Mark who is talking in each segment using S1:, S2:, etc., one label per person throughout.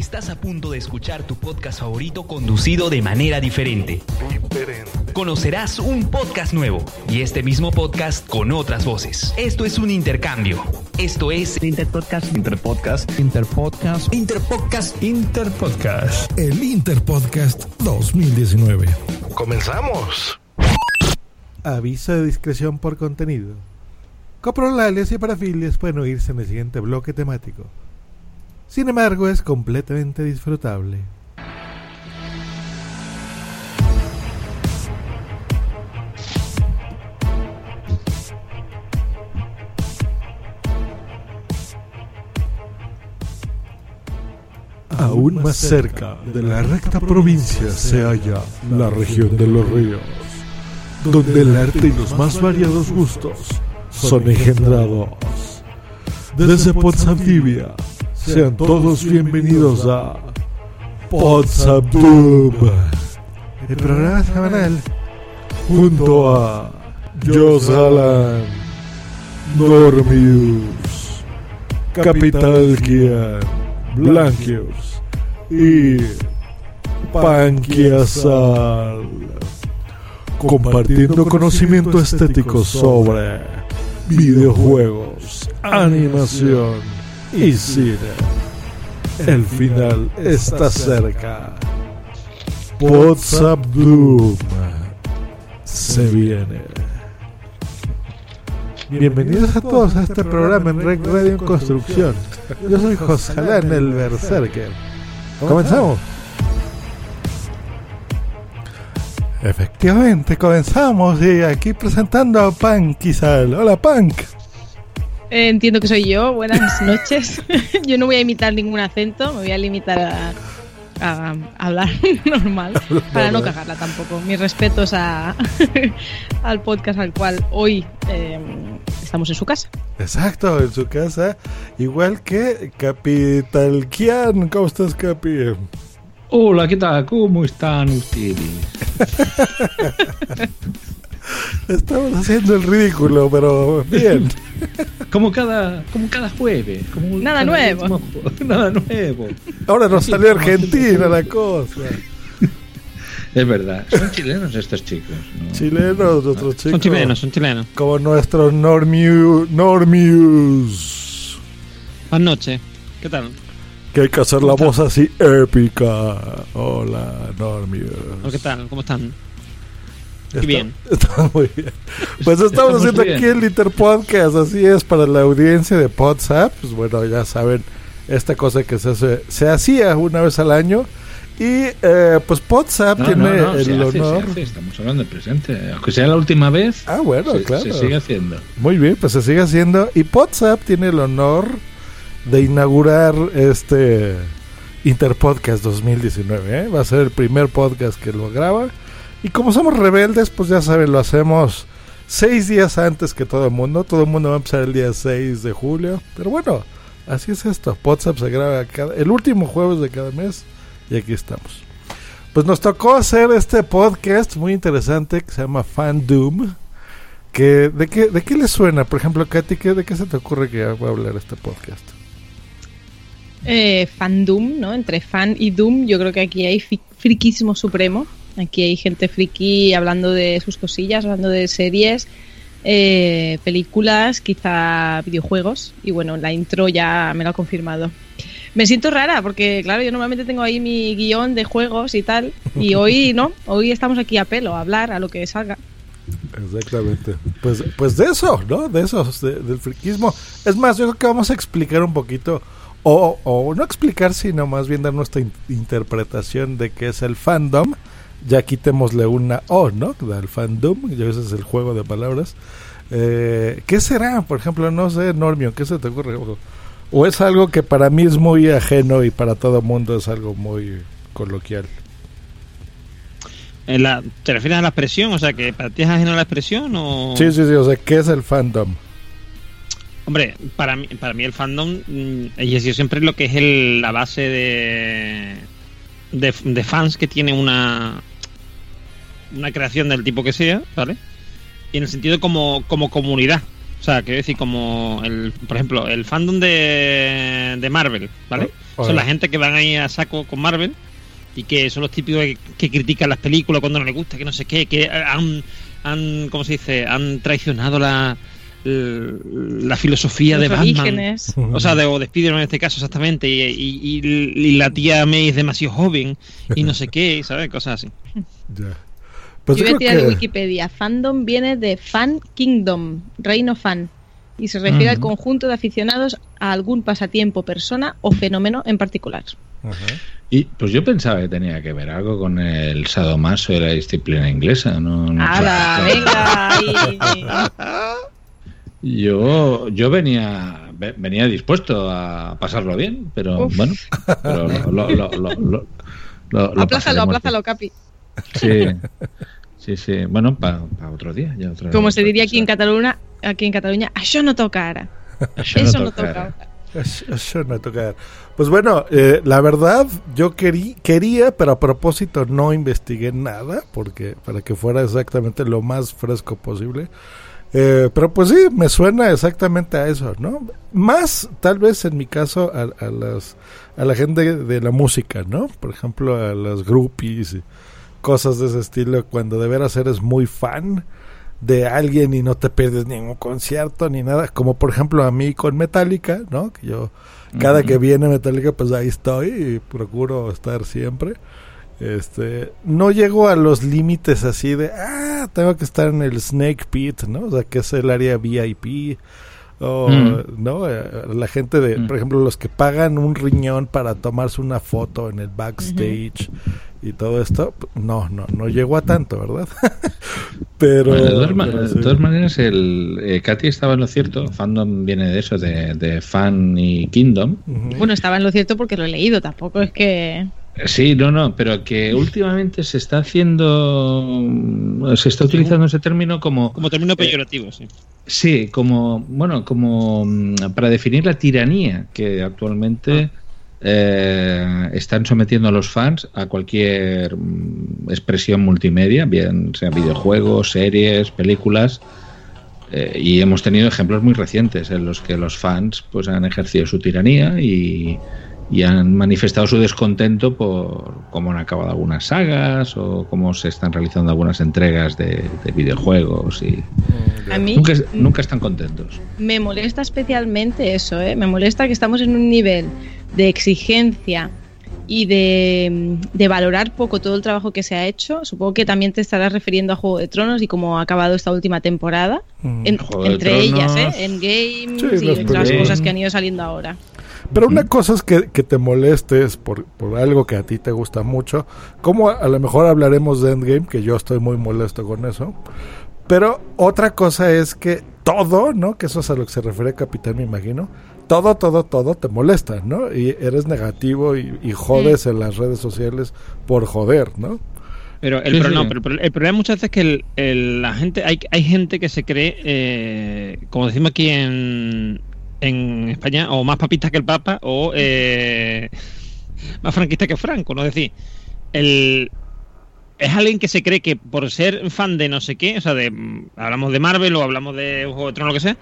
S1: Estás a punto de escuchar tu podcast favorito conducido de manera diferente. Conocerás un podcast nuevo y este mismo podcast con otras voces. Esto es un intercambio. Esto es
S2: Interpodcast. Interpodcast. Interpodcast.
S3: Interpodcast.
S2: Interpodcast.
S3: El Interpodcast 2019.
S4: ¡Comenzamos!
S5: Aviso de discreción por contenido. Coprolales y parafilias pueden oírse en el siguiente bloque temático. Sin embargo, es completamente disfrutable. Aún más cerca de la recta provincia se halla la región de los ríos, donde el arte y los más variados gustos son engendrados. Desde Podzamtibia, sean todos bienvenidos a Podzamtub, el programa semanal. Junto a Jos Alan, Normius, Capital Kian, Blanquius y Panquiasal, compartiendo conocimiento estético sobre videojuegos, animación y cine. El final está cerca. WhatsApp Doom se viene. Bienvenidos a todos a este programa en Rec Radio en Construcción. Yo soy José Alán, el Berserker. ¿Comenzamos? Efectivamente, comenzamos y aquí presentando a Punk. Hola Punk.
S6: Eh, entiendo que soy yo. Buenas noches. yo no voy a imitar ningún acento, me voy a limitar a, a- a hablar normal para no cagarla tampoco. Mis respetos a, al podcast al cual hoy eh, estamos en su casa.
S5: Exacto, en su casa. Igual que Capital Kian. ¿Cómo estás, Capi?
S2: Hola, ¿qué tal? ¿Cómo están ustedes?
S5: Estamos haciendo el ridículo, pero bien.
S2: Como cada, como cada jueves. Como
S6: Nada
S2: cada
S6: nuevo.
S2: mismo- Nada nuevo.
S5: Ahora nos salió Argentina la cosa.
S2: Es verdad. Son chilenos estos chicos. ¿no?
S5: Chilenos, otros chicos.
S7: Son chilenos, son chilenos.
S5: Como nuestros Normiu, Normius.
S7: Buenas noches. ¿Qué tal?
S5: Que hay que hacer la voz así épica. Hola, Normius.
S7: ¿O ¿Qué tal? ¿Cómo están?
S5: Está-
S7: bien.
S5: Está muy bien. Pues estamos, haciendo aquí el Interpodcast, así es, para la audiencia de WhatsApp. Pues bueno, ya saben, esta cosa que se, hace- se hacía una vez al año. Y eh, pues WhatsApp
S2: No,
S5: tiene
S2: no, no,
S5: el
S2: se hace,
S5: honor.
S2: se hace, Estamos hablando del presente. Aunque sea la última vez,
S5: Ah, bueno,
S2: se,
S5: claro.
S2: se sigue haciendo.
S5: Muy bien, pues se sigue haciendo. Y WhatsApp tiene el honor de inaugurar este Interpodcast 2019. ¿eh? Va a ser el primer podcast que lo graba. Y como somos rebeldes, pues ya saben, lo hacemos seis días antes que todo el mundo. Todo el mundo va a empezar el día 6 de julio. Pero bueno, así es esto. WhatsApp se graba cada, el último jueves de cada mes. Y aquí estamos. Pues nos tocó hacer este podcast muy interesante que se llama Fandom. Que, ¿de, qué, ¿De qué le suena? Por ejemplo, Katy, ¿qué, ¿de qué se te ocurre que va a hablar este podcast?
S6: Eh, fandom, ¿no? Entre fan y doom, yo creo que aquí hay friquismo supremo. Aquí hay gente friki hablando de sus cosillas, hablando de series, eh, películas, quizá videojuegos. Y bueno, la intro ya me lo ha confirmado. Me siento rara porque, claro, yo normalmente tengo ahí mi guion de juegos y tal. Y hoy no, hoy estamos aquí a pelo, a hablar, a lo que salga.
S5: Exactamente. Pues, pues de eso, ¿no? De eso, de- del friquismo. Es más, yo creo que vamos a explicar un poquito, o, o no explicar, sino más bien dar nuestra in- interpretación de qué es el fandom. Ya quitémosle una O, ¿no? Del fandom, ya ese es el juego de palabras. Eh, ¿Qué será? Por ejemplo, no sé, Normio, ¿qué se te ocurre? ¿O es algo que para mí es muy ajeno y para todo mundo es algo muy coloquial?
S7: En la, ¿Te refieres a la expresión? O sea, que para ti es ajeno a la expresión o...
S5: Sí, sí, sí, o sea, ¿qué es el fandom?
S7: Hombre, para mí, para mí el fandom mm, y ha sido siempre lo que es el, la base de, de, de fans que tiene una una creación del tipo que sea, ¿vale? Y en el sentido como, como comunidad. O sea, quiero decir, como, el, por ejemplo, el fandom de, de Marvel, ¿vale? Son la gente que van ahí a saco con Marvel y que son los típicos que, que critican las películas cuando no les gusta, que no sé qué, que han, han ¿cómo se dice? Han traicionado la, la filosofía
S6: Los
S7: de Batman.
S6: orígenes.
S7: O sea, de, o de Spider-Man en este caso, exactamente. Y, y- y- y la tía May es demasiado joven y no sé qué, ¿sabes? Cosas así.
S5: Ya. Pues
S6: Yo
S5: yo
S6: voy a tirar
S5: que...
S6: Wikipedia. Fandom viene de Fan Kingdom, reino fan. Y se refiere al conjunto de aficionados a algún pasatiempo, persona o fenómeno en particular.
S2: Y pues yo pensaba que tenía que ver algo con el sadomaso y la disciplina inglesa. No, no sé.
S6: ¡Hala, venga! ahí.
S2: Yo, yo venía, ve- venía dispuesto a pasarlo bien, pero
S6: Uf.
S2: bueno, pero lo, lo, lo, lo, lo- lo- lo
S6: Aplázalo, aplázalo, Capi.
S2: Sí, sí, sí. Bueno, para otro día. Ya otra
S6: Como
S2: vez,
S6: se diría aquí en Cataluña, aquí en Cataluña, això no toca ara. Eso no
S2: toca.
S6: toca.
S5: Eso- no toca. Pues bueno, eh, la verdad, yo querí, quería, pero a propósito no investigué nada, porque para que fuera exactamente lo más fresco posible. Eh, pero pues sí, me suena exactamente a eso, ¿no? Más, tal vez en mi caso, a, a las, a la gente de la música, ¿no? Por ejemplo, a los groupies y cosas de ese estilo, cuando de veras eres muy fan de alguien y no te pierdes ningún concierto ni nada, como por ejemplo a mí con Metallica, ¿no? Que yo cada que viene Metallica pues ahí estoy y procuro estar siempre. Este, no llego a los límites así de, ah, tengo que estar en el Snake Pit, ¿no? O sea, que es el área VIP. O,
S2: Mm.
S5: ¿no? Eh, La gente de,
S2: Mm.
S5: por ejemplo, los que pagan un riñón para tomarse una foto en el backstage y todo esto, no, no, no llego a tanto, ¿verdad? pero,
S2: Bueno, de, todas ma-
S5: pero
S2: de
S5: sí.
S2: todas maneras, el, eh, Katy estaba en lo cierto. Fandom viene de eso, de, de fan y kingdom.
S6: Bueno, estaba en lo cierto porque lo he leído, tampoco es que...
S2: Eh, Sí, no, no, pero que últimamente se está haciendo, se está utilizando ese término como,
S7: Como término peyorativo, sí.
S2: sí, como, bueno, como mm, para definir la tiranía que actualmente eh, están sometiendo a los fans a cualquier mm, expresión multimedia, bien sea videojuegos, series, películas. eh, y hemos tenido ejemplos muy recientes en los que los fans pues han ejercido su tiranía y, y han manifestado su descontento por cómo han acabado algunas sagas o cómo se están realizando algunas entregas de, de videojuegos y
S6: A mí
S2: nunca, nunca están contentos.
S6: me molesta especialmente eso, ¿eh? Me molesta que estamos en un nivel de exigencia y de, de valorar poco todo el trabajo que se ha hecho. Supongo que también te estarás refiriendo a Juego de Tronos y cómo ha acabado esta última temporada. En-
S2: de
S6: entre ellas,
S2: Tronos.
S6: ¿eh? En Games
S5: Sí,
S6: y
S5: películas.
S6: cosas que han ido saliendo ahora.
S5: Pero una cosa es que, que te molestes por, por algo que a ti te gusta mucho. Como a, a lo mejor hablaremos de Endgame, que yo estoy muy molesto con eso. Pero otra cosa es que todo, ¿no? Que eso es a lo que se refiere Capitán, me imagino. Todo, todo, todo te molesta, ¿no? Y eres negativo y, y jodes en las redes sociales por joder, ¿no?
S7: Pero el,
S2: Sí,
S7: pro-
S2: sí.
S7: no, pero el- el problema muchas veces es que el- el- la gente hay, hay gente que se cree, eh, como decimos aquí en, en España, o más papista que el Papa, o eh, más franquista que Franco, ¿no? Es decir, el, es alguien que se cree que por ser fan de no sé qué, o sea, de hablamos de Marvel o hablamos de Juego de Tronos, lo que sea,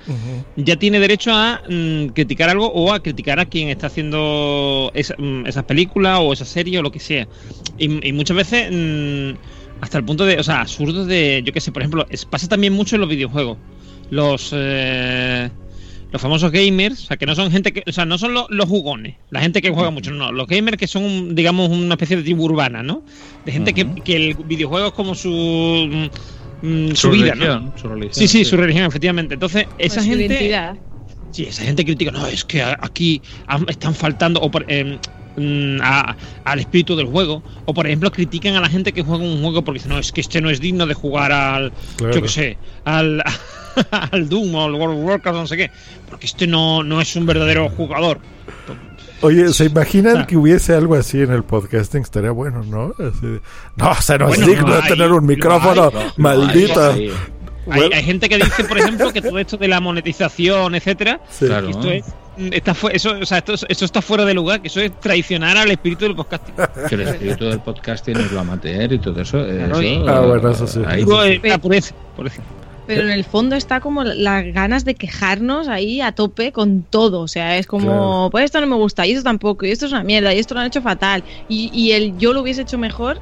S7: ya tiene derecho a mm, criticar algo o a criticar a quien está haciendo esa- mm, esas películas o esa serie o lo que sea. Y, y muchas veces mm, hasta el punto de, o sea, absurdo de, yo qué sé, por ejemplo, es- pasa también mucho en los videojuegos. Los eh, los famosos gamers, o sea, que no son gente que, o sea, no son los, los jugones, la gente que juega mucho, no, los gamers que son, digamos, una especie de tribu urbana, ¿no? De gente que, que el videojuego es como su mm, mm, su, vida, ¿no?
S2: su religión,
S7: Sí, sí, su religión, efectivamente. Entonces, esa
S6: Pues su
S7: gente.
S6: identidad.
S7: Sí, esa gente critica, no, es que aquí están faltando o por- em, mm, a- al espíritu del juego. O por ejemplo, critican a la gente que juega un juego porque dicen, no, es que este no es digno de jugar al.
S5: Claro.
S7: Yo qué sé, al. al Doom o al World of Warcraft, no sé qué. Porque este no, no es un verdadero jugador.
S5: Oye, ¿se imaginan
S7: Ah.
S5: que hubiese algo así en el podcasting? Estaría bueno, ¿no? Así de, no, se nos
S7: Bueno,
S5: digno
S7: lo
S5: de
S7: hay,
S5: tener un micrófono,
S7: hay,
S5: maldita.
S2: Sí,
S7: Hay,
S5: Bueno.
S7: hay gente que dice, por ejemplo, que todo esto de la monetización, etcétera,
S5: Sí.
S2: Claro.
S7: que esto es. Está eso, o sea, esto, eso está fuera de lugar, que eso es traicionar al espíritu del podcasting.
S2: que el espíritu del podcasting es lo amateur y todo eso.
S7: Claro,
S2: eso,
S7: y-
S5: Ah, bueno, eso sí.
S2: ahí
S7: eh, la pureza.
S6: Pero en el fondo está como las ganas de quejarnos ahí a tope con todo. O sea, es como,
S5: Claro.
S6: pues esto no me gusta, y esto tampoco, y esto es una mierda, y esto lo han hecho fatal. Y, y el yo lo hubiese hecho mejor.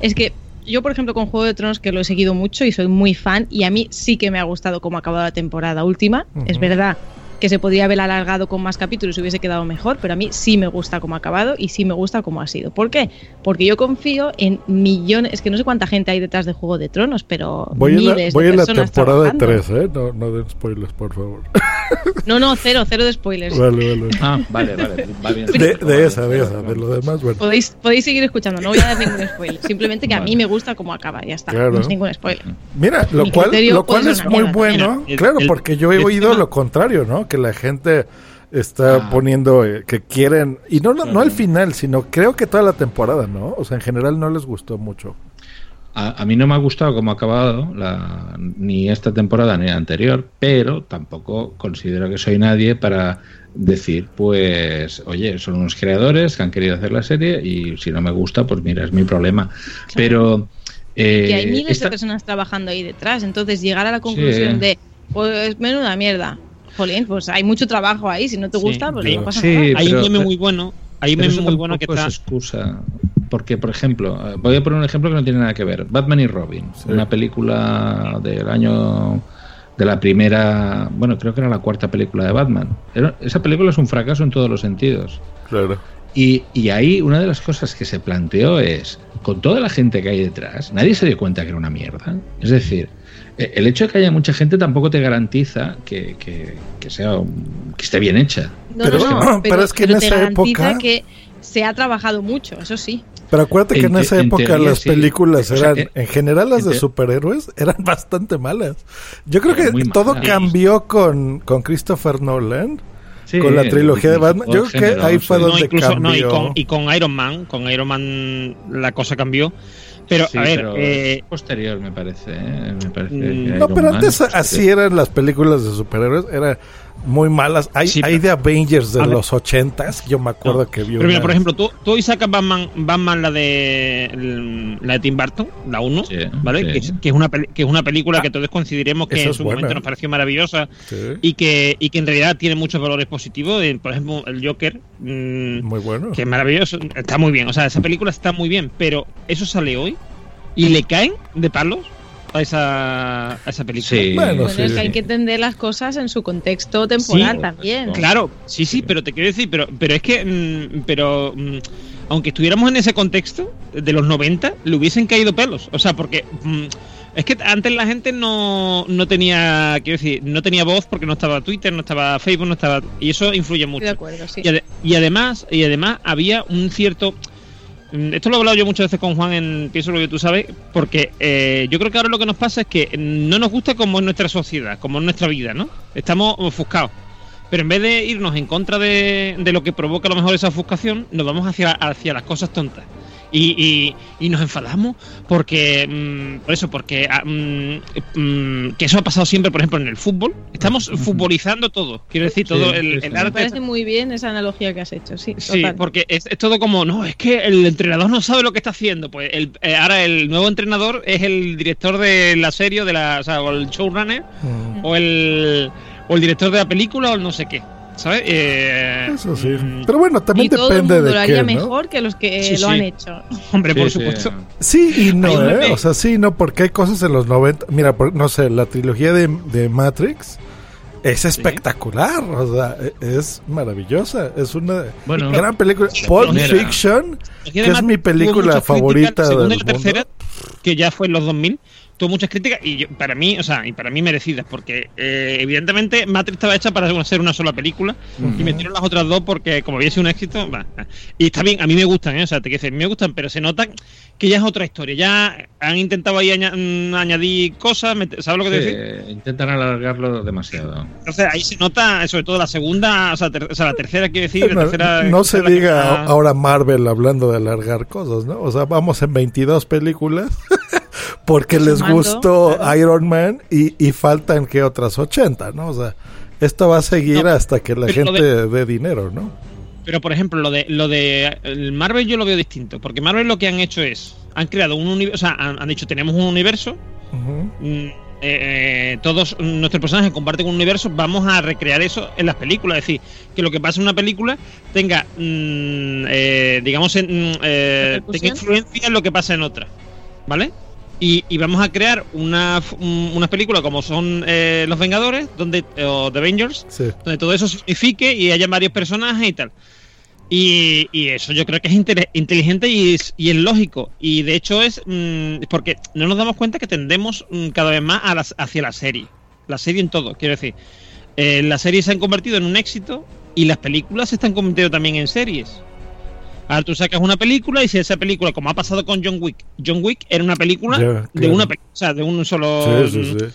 S6: Es que yo, por ejemplo, con Juego de Tronos, que lo he seguido mucho y soy muy fan, y a mí sí que me ha gustado cómo ha acabado la temporada última. Es verdad que se podría haber alargado con más capítulos y hubiese quedado mejor, pero a mí sí me gusta cómo ha acabado y sí me gusta cómo ha sido. ¿Por qué? Porque yo confío en millones, es que no sé cuánta gente hay detrás de Juego de Tronos, pero
S5: Voy en la,
S6: miles
S5: voy
S6: de
S5: en la
S6: personas
S5: temporada
S6: trabajando.
S5: 3, ¿eh? No, no den spoilers, por favor.
S6: No, no, cero, cero de spoilers.
S5: vale, vale.
S2: Ah, vale, vale. Va bien.
S5: De, de esa, de esa, de lo demás, bueno.
S6: Podéis, podéis seguir escuchando, no voy a dar ningún spoiler. Simplemente que a mí me gusta cómo acaba, ya está.
S5: Claro.
S6: No es ningún spoiler.
S5: Mira, lo
S6: Mi
S5: cual, lo cual es muy bueno,
S7: Mira, el-
S5: claro,
S7: el-
S5: porque yo he
S7: el
S5: oído
S7: tema-
S5: lo contrario, ¿no? Que la gente está
S2: Ah.
S5: poniendo eh, que quieren, y no, no, al final, sino creo que toda la temporada, ¿no? O sea, en general no les gustó mucho.
S2: A, a mí no me ha gustado cómo ha acabado la, ni esta temporada ni la anterior, pero tampoco considero que soy nadie para decir, pues, oye, son unos creadores que han querido hacer la serie y si no me gusta, pues mira, es mi problema. Pero... eh,
S6: que hay miles
S2: esta-
S6: de personas trabajando ahí detrás, entonces llegar a la conclusión
S2: Sí.
S6: de, pues menuda mierda. Jolín, pues hay mucho trabajo ahí, si no te
S7: Sí,
S6: gusta, pues
S2: pero-
S6: no pasa
S2: sí,
S6: nada.
S7: Hay un meme muy bueno. Hay un meme
S2: eso
S7: muy bueno que está.
S2: es excusa. Porque, por ejemplo, eh, voy a poner un ejemplo que no tiene nada que ver. Batman y Robin,
S5: Sí.
S2: una película del año de la primera, bueno, creo que era la cuarta película de Batman. Era- esa película es un fracaso en todos los sentidos.
S5: Claro.
S2: Y, y ahí una de las cosas que se planteó es, con toda la gente que hay detrás, nadie se dio cuenta que era una mierda. Es decir, el hecho de que haya mucha gente tampoco te garantiza que, que- que sea un- que esté bien hecha.
S6: No,
S5: Pero-
S6: no, no,
S5: pero es que en
S6: te
S5: esa
S6: garantiza
S5: época-
S6: que se ha trabajado mucho, eso sí.
S5: Pero acuérdate que
S2: En
S5: en
S2: te-
S5: esa
S2: en
S5: época
S2: teoría,
S5: las
S2: sí.
S5: películas
S2: O sea,
S5: eran,
S2: eh,
S5: en general las
S2: en
S5: de
S2: te-
S5: superhéroes, eran bastante malas. Yo creo que todo
S2: malas.
S5: cambió con, con Christopher Nolan,
S2: Sí,
S5: con la trilogía de Batman. Yo creo que ahí fue donde
S7: No, incluso, no, y,
S5: cambió.
S7: con, y con Iron Man, con Iron Man la cosa cambió. Pero,
S2: Sí,
S7: a ver,
S2: pero
S7: eh,
S2: posterior me parece, ¿eh? me parece
S7: Mm.
S5: No, pero antes
S2: es
S5: así eran las películas de superhéroes, eran muy malas. Hay,
S7: Sí,
S5: hay de Avengers de los ochentas, yo me acuerdo
S7: No.
S5: que vi
S7: pero mira, por ejemplo, tú, tú hoy sacas Batman, Batman la de la de Tim Burton, la 1,
S2: Sí,
S7: ¿vale?
S2: sí.
S7: Que, es, que es una peli- que es una película que todos coincidiremos que en
S5: es
S7: su
S5: buena,
S7: momento nos pareció maravillosa
S5: Sí,
S7: y que, y que en realidad tiene muchos valores positivos. Por ejemplo, el Joker, mm,
S5: muy bueno.
S7: que es maravilloso, está muy bien. O sea, esa película está muy bien, pero eso sale hoy y le caen de palos a esa, a esa película.
S2: Sí,
S5: Bueno,
S6: Bueno,
S5: sí,
S6: es que hay que entender las cosas en su contexto temporal
S7: Sí,
S6: también.
S7: Claro, sí, sí, pero te quiero decir, pero, pero es que, mm, pero mm, aunque estuviéramos en ese contexto de los 90, le hubiesen caído pelos. O sea, porque mm, es que antes la gente no, no tenía, quiero decir, no tenía voz porque no estaba Twitter, no estaba Facebook, no estaba. Y eso influye mucho.
S6: de acuerdo, sí.
S7: Y, ade- y además, y además había un cierto. Mm, Esto lo he hablado yo muchas veces con Juan en Pienso lo que tú sabes, porque eh, yo creo que ahora lo que nos pasa es que no nos gusta como es nuestra sociedad, como es nuestra vida, ¿no? Estamos ofuscados. Pero en vez de irnos en contra de, de lo que provoca a lo mejor esa ofuscación, nos vamos hacia, hacia las cosas tontas. Y, y- y nos enfadamos porque, mm, por eso, porque ah, mm, mm, que eso ha pasado siempre, por ejemplo, en el fútbol. Estamos futbolizando todo. Quiero decir, todo
S2: Sí,
S7: el,
S2: sí.
S6: Me
S7: arte
S6: parece muy bien esa analogía que has hecho, sí.
S7: Sí,
S6: total.
S7: porque es, es todo como, no, es que el entrenador no sabe lo que está haciendo. Pues el, eh, ahora el nuevo entrenador es el director de la serie, de la, o, sea, o el showrunner,
S5: Mm,
S7: o el, o el director de la película, o el no sé qué. ¿Sabes? Eh,
S5: Eso sí.
S7: mm,
S5: Pero bueno, también
S6: y todo el
S5: depende
S6: mundo
S5: de
S6: lo
S5: qué,
S6: haría
S5: ¿no?
S6: mejor que los que
S7: Sí,
S6: lo
S7: sí.
S6: han hecho.
S7: hombre, por
S2: Sí, sí.
S7: supuesto.
S5: Sí y no, ¿eh? O sea, sí, no, porque hay cosas en los 90. Mira, por- no sé, la trilogía de, de Matrix es espectacular. O sea, e- es maravillosa. Es una
S2: Bueno,
S5: gran película.
S2: la
S5: Pulp. Fiction, que es mi película
S7: muchas críticas,
S5: favorita
S7: la segunda
S5: del
S7: y la tercera, que ya fue en los 2000, tuvo muchas críticas y yo- para mí, o sea, y para mí merecidas, porque eh, evidentemente Matrix estaba hecha para ser una sola película y metieron las otras dos porque como había sido un éxito, va. y está bien, a mí me gustan, ¿eh? o sea, te quiero decir, me gustan, pero se nota que ya es otra historia, ya han intentado ahí aña- mm, añadir cosas, ¿sabes lo que te
S2: Sí,
S7: quiero decir?
S2: intentan alargarlo demasiado.
S7: Entonces ahí se nota, sobre todo la segunda, o sea, ter- o sea, la tercera, quiero decir, la
S5: No,
S7: tercera...
S5: no se diga ahora Marvel hablando de alargar cosas, ¿no? O sea, vamos en 22 películas porque les gustó
S6: claro.
S5: Iron Man y, y faltan que otras 80, ¿no? O sea, esto va a seguir
S7: No,
S5: hasta que la gente dé dinero, ¿no?
S7: Pero por ejemplo, lo de lo de el Marvel yo lo veo distinto, porque Marvel lo que han hecho es han creado un universo, o sea, han, han dicho tenemos un universo, mm, eh, eh, todos nuestros personajes comparten un universo, vamos a recrear eso en las películas, es decir, que lo que pasa en una película tenga, mm, eh, digamos, en, mm, eh, tenga influencia en lo que pasa en otras, ¿vale? Y, y vamos a crear una, f- un- unas películas como son eh, Los Vengadores, donde o The Avengers,
S5: Sí.
S7: donde todo eso se unifique y haya varios personajes y tal. Y, y eso yo creo que es inte- inteligente y es, y es lógico. Y de hecho es mm, porque no nos damos cuenta que tendemos mm, cada vez más a las, hacia la serie. La serie en todo, quiero decir. Eh, las series se han convertido en un éxito y las películas se están convirtiendo también en series. Ahora tú sacas una película y si esa película, como ha pasado con John Wick, John Wick era una película de una o sea, de un solo
S5: Sí, sí,
S7: mm,
S5: sí.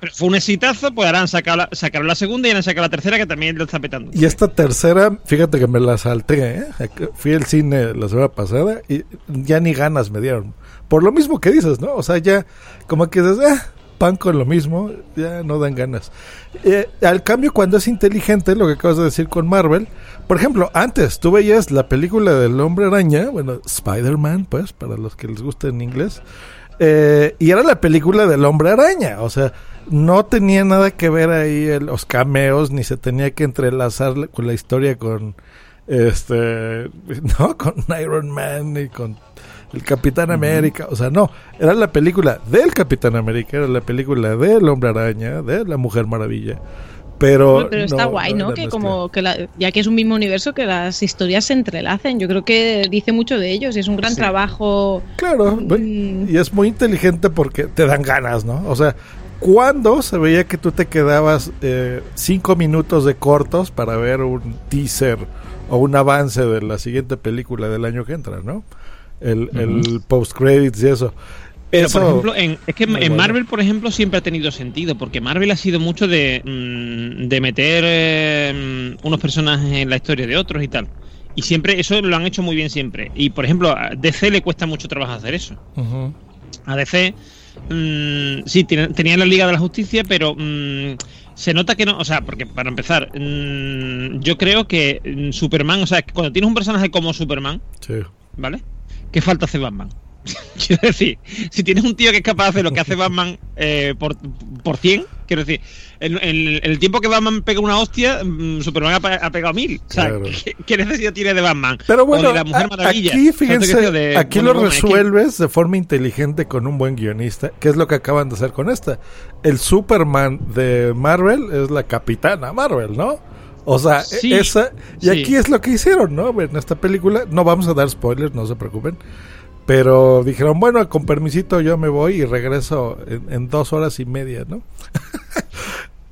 S7: pero fue un exitazo, pues ahora han sacado la, sacaron la segunda y han sacado la tercera que también lo está petando.
S5: Y esta tercera, fíjate que me la salté, ¿eh? Fui al cine la semana pasada y ya ni ganas me dieron. Por lo mismo que dices, ¿no? O sea, ya como que dices, ah, pan con lo mismo, ya no dan ganas. Eh, al cambio, cuando es inteligente, lo que acabas de decir con Marvel, por ejemplo, antes tú veías la película del Hombre Araña, bueno, Spider-Man, pues, para los que les gusta en inglés, eh, y era la película del Hombre Araña, o sea, no tenía nada que ver ahí los cameos, ni se tenía que entrelazar la- con la historia con este, no, con Iron Man y con el Capitán América, o sea, no, era la película del Capitán América, era la película del Hombre Araña, de la Mujer Maravilla. Pero,
S6: Pero está
S5: no,
S6: guay, ¿no? Que como que la- ya que es un mismo universo, que las historias se entrelacen. Yo creo que dice mucho de ellos y es un gran trabajo.
S5: Claro,
S6: Mm.
S5: y es muy inteligente porque te dan ganas, ¿no? O sea, ¿cuándo se veía que tú te quedabas eh, cinco minutos de cortos para ver un teaser o un avance de la siguiente película del año que entra, ¿no? El, el post-credits y eso.
S7: Pero,
S5: Eso-
S7: por ejemplo, en, es que en
S5: bueno.
S7: Marvel, por ejemplo, siempre ha tenido sentido, porque Marvel ha sido mucho de, mm, de meter eh, mm, unos personajes en la historia de otros y tal. Y siempre, eso lo han hecho muy bien siempre. Y, por ejemplo, a DC le cuesta mucho trabajo hacer eso. A DC, mm, sí, tenía la Liga de la Justicia, pero mm, se nota que no, o sea, porque para empezar, yo creo que Superman, o sea, que cuando tienes un personaje como Superman,
S5: Sí.
S7: ¿vale? ¿Qué falta hace Batman? quiero decir, si tienes un tío que es capaz de hacer lo que hace Batman eh, por, por 100, quiero decir, en, el tiempo que Batman pega una hostia, mm, Superman ha, ha pegado mil. O sea,
S5: Claro.
S7: ¿qué, qué necesidad tiene de Batman?
S5: Pero
S7: O
S5: bueno,
S7: de la Mujer
S5: a-
S7: Maravilla.
S5: aquí fíjense,
S7: de
S5: aquí lo
S7: Woman, es que-
S5: resuelves de forma inteligente con un buen guionista, que es lo que acaban de hacer con esta. El Superman de Marvel es la capitana Marvel, ¿no? O sea, e-
S7: Sí,
S5: esa y
S7: sí.
S5: aquí es lo que hicieron, ¿no? En esta película no vamos a dar spoilers, no se preocupen. Pero dijeron, bueno, con permisito yo me voy y regreso en, en dos horas y media, ¿no?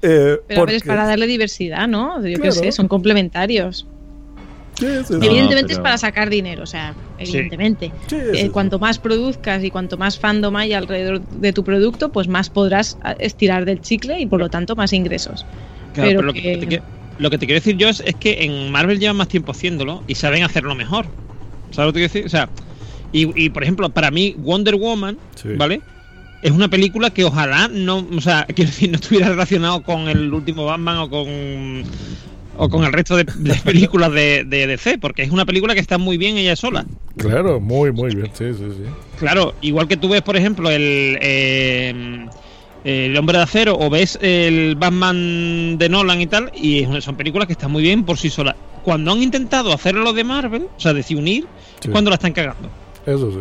S5: Eh,
S6: Pero es para darle diversidad, ¿no? Yo qué
S5: Claro.
S6: sé, son complementarios.
S5: Sí, sí, sí.
S2: No,
S6: evidentemente es para sacar dinero, o sea, evidentemente.
S5: Sí,
S6: Eh,
S5: sí, sí.
S6: cuanto más produzcas y cuanto más fandom hay alrededor de tu producto, pues más podrás a- estirar del chicle y por lo tanto más ingresos.
S7: Claro,
S6: pero
S7: pero lo, que... lo que te quiero decir yo es, es que en Marvel llevan más tiempo haciéndolo y saben hacerlo mejor. ¿Sabes lo que te quiero decir? O sea, y, y, por ejemplo, para mí, Wonder Woman,
S5: Sí.
S7: ¿vale? Es una película que ojalá no, o sea, quiero decir, no estuviera relacionado con el último Batman o con o con el resto de, de películas de, de DC, porque es una película que está muy bien ella sola.
S5: Claro, muy, muy bien, sí, sí, sí.
S7: Claro, igual que tú ves, por ejemplo, el, eh, el Hombre de Acero o ves el Batman de Nolan y tal, y son películas que están muy bien por sí solas. Cuando han intentado hacerlo de Marvel, o sea, de unir,
S5: Sí.
S7: cuando la están cagando.
S5: Eso sí.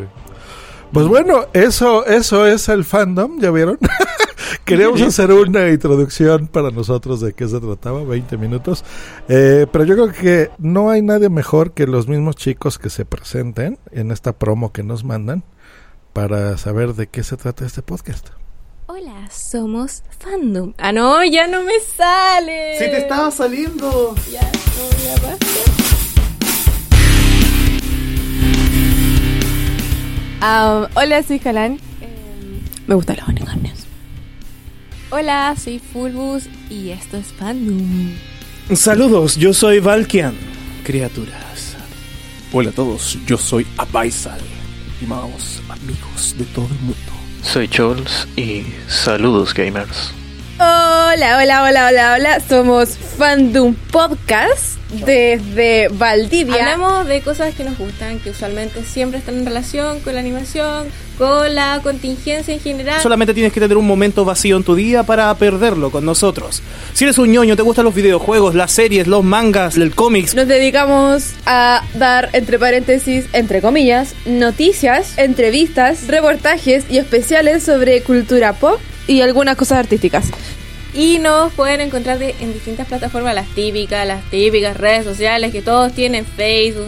S5: Pues bueno, eso, eso es el fandom, ¿ya vieron? Queríamos hacer una introducción para nosotros de qué se trataba, 20 minutos. Eh, pero yo creo que no hay nadie mejor que los mismos chicos que se presenten en esta promo que nos mandan para saber de qué se trata este podcast.
S8: Hola, somos Fandom. Ah, no, ya no me sale.
S9: ¡Se te estaba saliendo!
S8: Ya, no, ya basta. Ah, hola, soy Jalan. Em, me gustan los unicornios. Hola, soy Fulbus y esto es Fandom.
S9: Saludos, yo soy Valkian, criaturas. Hola a todos, yo soy Abaisal, estimados amigos de todo el mundo.
S10: Soy Chols y saludos gamers.
S8: Hola, hola, hola, hola, hola. Somos Fandom Podcast desde Valdivia. Hablamos de cosas que nos gustan, que usualmente siempre están en relación con la animación, con la contingencia en general.
S9: Solamente tienes que tener un momento vacío en tu día para perderlo con nosotros. Si eres un ñoño, te gustan los videojuegos, las series, los mangas, el cómics.
S8: Nos dedicamos a dar, entre paréntesis, entre comillas, noticias, entrevistas, reportajes y especiales sobre cultura pop y algunas cosas artísticas. Y nos pueden encontrar de- en distintas plataformas, las típicas, las típicas redes sociales que todos tienen, Facebook.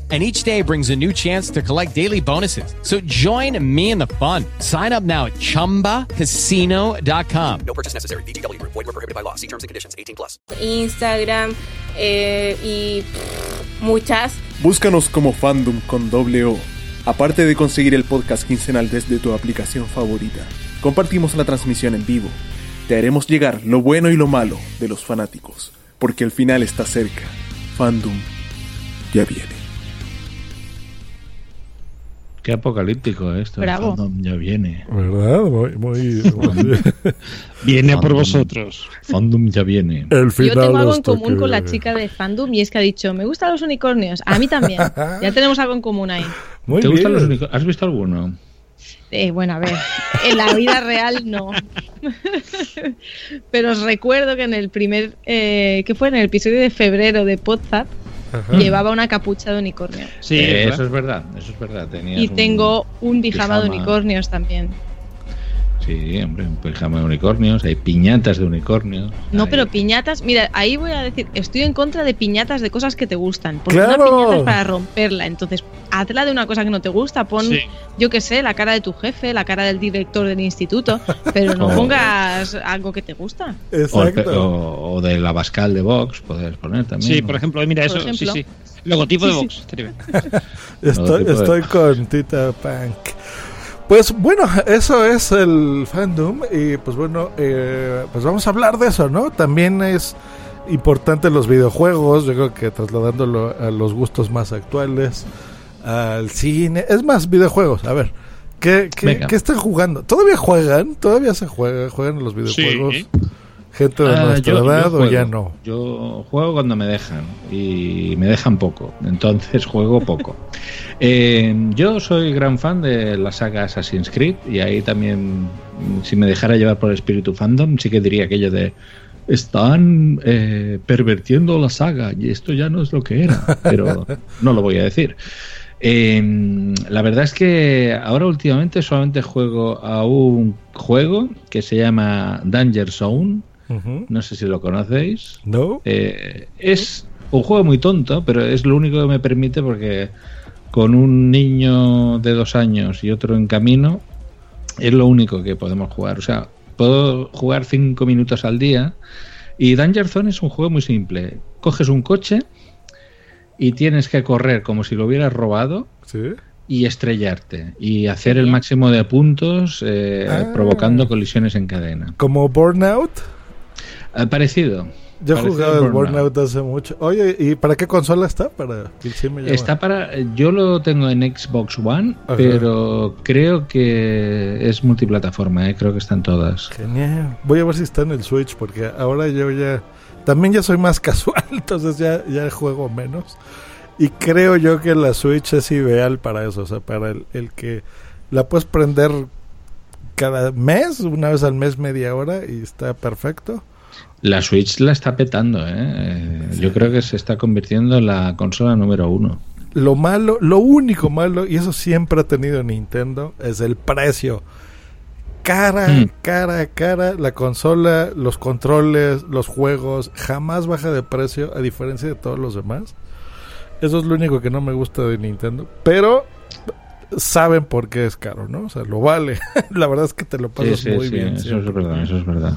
S11: And each day brings a new chance to collect daily bonuses. So join me in the fun. Sign up now at chumbacasino.com.
S12: No purchase necessary. VGW Group. Void were prohibited by law. See terms and conditions. 18 plus.
S8: Instagram eh, y pff, muchas.
S9: Búscanos como Fandom con doble O. Aparte de conseguir el podcast quincenal desde tu aplicación favorita, compartimos la transmisión en vivo. Te haremos llegar lo bueno y lo malo de los fanáticos, porque el final está cerca. Fandom ya viene.
S2: Qué apocalíptico esto.
S6: Bravo.
S2: Fandom ya viene.
S5: ¿Verdad? Muy, muy, muy-
S7: Viene por vosotros.
S2: Fandom ya viene.
S5: El
S6: Yo
S5: final
S6: tengo algo en común con la chica de fandom y es que ha dicho, me gustan los unicornios. A mí también. ya tenemos algo en común ahí.
S5: Muy
S2: ¿Te gustan los unicornios? ¿Has visto alguno?
S6: Eh, bueno, a ver, en la vida real no. Pero os recuerdo que en el primer, eh, que fue en el episodio de febrero de Podzap,
S5: Ajá.
S6: llevaba una capucha de unicornio.
S7: Sí,
S2: Eh,
S7: es
S2: eso
S7: verdad.
S2: es verdad, eso es verdad. Tenías
S6: Y
S2: un-
S6: tengo un pijama de unicornios también.
S2: Sí, hombre, un pijama de unicornios, hay piñatas de unicornios.
S6: No,
S2: hay-
S6: pero piñatas, mira, ahí voy a decir, estoy en contra de piñatas de cosas que te gustan. Porque
S5: ¡Claro!
S6: una piñata es para romperla. Entonces, hazla de una cosa que no te gusta. Pon,
S7: Sí.
S6: yo qué sé, la cara de tu jefe, la cara del director del instituto. Pero no
S2: Oh.
S6: pongas algo que te gusta.
S5: Exacto.
S2: o- o de la Bascal de Vox, puedes poner también.
S7: Sí,
S2: ¿no?
S7: por ejemplo, mira
S6: Por
S7: eso. Sí,
S6: ejemplo.
S7: sí. Logotipo de
S6: Sí, sí.
S7: Vox.
S5: Estoy,
S2: de-
S5: estoy con Tita Punk. Pues bueno, eso es el fandom y pues bueno, eh, pues vamos a hablar de eso, ¿no? También es importante los videojuegos, yo creo que trasladándolo a los gustos más actuales, al cine, es más videojuegos, a ver, ¿qué, qué, qué están jugando? ¿Todavía juegan? ¿Todavía se juega, juegan los videojuegos?
S7: Sí.
S5: Gente de
S2: Ah,
S5: nuestra
S2: yo- yo
S5: edad o
S2: juego.
S5: ya no.
S2: Yo juego cuando me dejan y me dejan poco, entonces juego poco. Eh, yo soy gran fan de la saga Assassin's Creed y ahí también, si me dejara llevar por el espíritu fandom, sí que diría aquello de están eh, pervertiendo la saga y esto ya no es lo que era, pero no lo voy a decir. Eh, la verdad es que ahora últimamente solamente juego a un juego que se llama Danger Zone. No sé si lo conocéis.
S5: ¿No?
S2: Eh, es un juego muy tonto, pero es lo único que me permite porque con un niño de dos años y otro en camino es lo único que podemos jugar. O sea, puedo jugar cinco minutos al día y Danger Zone es un juego muy simple. Coges un coche y tienes que correr como si lo hubieras robado
S5: ¿Sí?
S2: y estrellarte y hacer el máximo de puntos eh,
S5: Ah.
S2: provocando colisiones en cadena.
S5: ¿Como Burnout?
S2: Eh, parecido,
S5: Yo he jugado el
S2: Burnout.
S5: Burnout hace mucho. Oye, ¿y para qué consola está? Para sí me.
S2: Está para. Yo lo tengo en Xbox One,
S5: Ajá.
S2: pero creo que es multiplataforma, ¿eh? creo que están todas.
S5: Genial. Voy a ver si está en el Switch porque ahora yo ya también ya soy más casual, entonces ya ya juego menos. Y creo yo que la Switch es ideal para eso, o sea, para el, el que la puedes prender cada mes, una vez al mes, media hora y está perfecto.
S2: La Switch la está petando, ¿eh? Yo creo que se está convirtiendo en la consola número uno.
S5: Lo malo, lo único malo, y eso siempre ha tenido Nintendo, es el precio. Cara,
S2: Hmm.
S5: cara, cara, la consola, los controles, los juegos, jamás baja de precio, a diferencia de todos los demás. Eso es lo único que no me gusta de Nintendo. Pero saben por qué es caro, ¿no? O sea, lo vale. la verdad es que te lo
S2: Sí,
S5: pasas
S2: sí,
S5: muy
S2: sí,
S5: bien.
S2: eso
S5: siempre.
S2: es verdad, eso es verdad.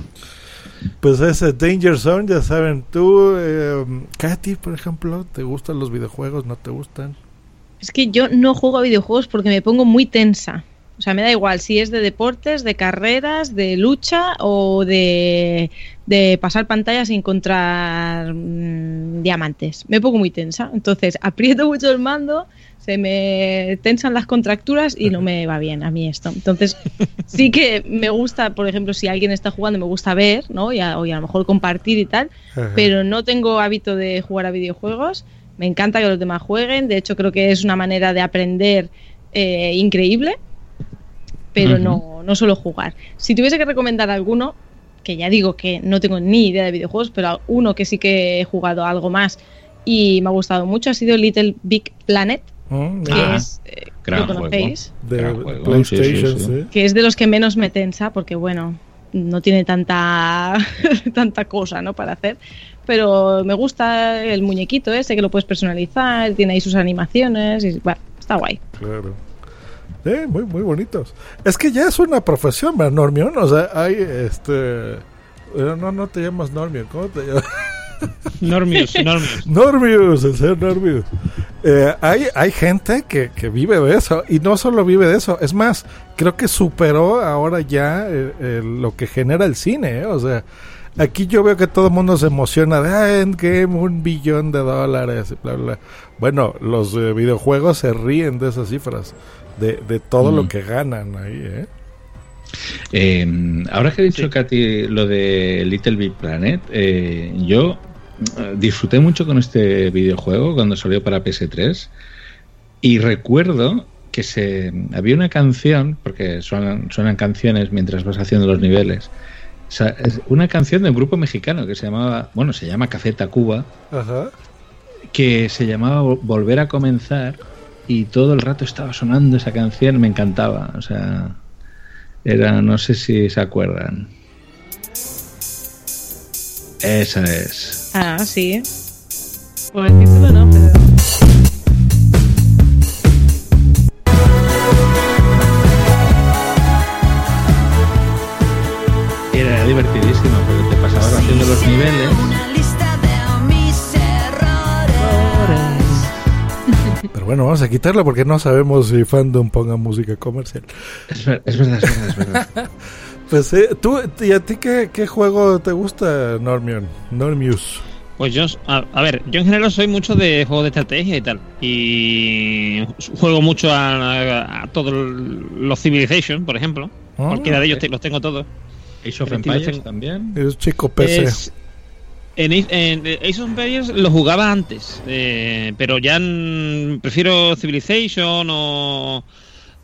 S5: Pues ese Danger Zone, ya saben, tú, eh, Katy, por ejemplo, ¿te gustan los videojuegos? ¿No te gustan?
S6: Es que yo no juego a videojuegos porque me pongo muy tensa. O sea, me da igual si es de deportes, de carreras, de lucha o de, de pasar pantallas y encontrar mm, diamantes. Me pongo muy tensa. Entonces, aprieto mucho el mando, se me tensan las contracturas y no me va bien a mí esto. Entonces, sí que me gusta, por ejemplo, si alguien está jugando, me gusta ver, ¿no? Y a, y a lo mejor compartir y tal,
S5: Ajá.
S6: pero no tengo hábito de jugar a videojuegos. Me encanta que los demás jueguen. De hecho, creo que es una manera de aprender eh, increíble, pero no, no solo jugar. Si tuviese que recomendar alguno, que ya digo que no tengo ni idea de videojuegos, pero uno que sí que he jugado algo más y me ha gustado mucho ha sido Little Big Planet,
S5: Mm,
S6: que
S2: Ah,
S6: es, eh,
S2: gran
S6: ¿lo conocéis?
S5: de
S2: Gran juego.
S5: PlayStation,
S2: Sí, sí, sí.
S5: sí.
S6: Que es de los que menos me tensa, porque bueno, no tiene tanta, tanta cosa ¿no? para hacer. Pero me gusta el muñequito ese que lo puedes personalizar, tiene ahí sus animaciones y bueno, está guay.
S5: Claro. Eh, muy, muy bonitos. Es que ya es una profesión, ¿verdad, Normion? O sea, hay este. eh, No, no te llamas Normion, ¿cómo te llamas?
S7: Normius, Normius.
S5: Normius, el ser Normius. Eh, hay, hay gente que, que vive de eso y no solo vive de eso, es más, creo que superó ahora ya eh, eh, lo que genera el cine, ¿eh? o sea, aquí yo veo que todo el mundo se emociona de ah, Endgame, un billón de dólares, y bla, bla. Bueno, los eh, videojuegos se ríen de esas cifras, de, de todo
S2: Mm.
S5: lo que ganan ahí, ¿eh?
S2: Eh, ahora que he dicho, Katy, lo de Little Big Planet, eh, yo eh, disfruté mucho con este videojuego cuando salió para PS3 y recuerdo que se había una canción, porque suenan, suenan canciones mientras vas haciendo los niveles, o sea, es una canción de un grupo mexicano que se llamaba, bueno, se llama Café Tacuba,
S5: Ajá.
S2: que se llamaba Vol- Volver a Comenzar y todo el rato estaba sonando esa canción, me encantaba, o sea, era, no sé si se acuerdan. Esa es.
S6: Ah, sí. Por el título no, pero...
S5: Pero bueno, vamos a quitarlo porque no sabemos si Fandom ponga música comercial.
S2: Es, ver- es verdad, es verdad, es verdad.
S5: Pues, eh, ¿tú, ¿y a ti qué, qué juego te gusta, Normion? Normius.
S7: Pues yo, a, a ver, yo en general soy mucho de juegos de estrategia y tal. Y juego mucho a, a todos los Civilization, por ejemplo.
S5: Ah,
S7: Cualquiera de ellos te- los tengo todos.
S2: Age of Empires
S7: tengo-
S2: también.
S5: Es chico PC.
S7: Es- en, Ace- en Ace of Empires lo jugaba antes, eh, pero ya mm, prefiero Civilization o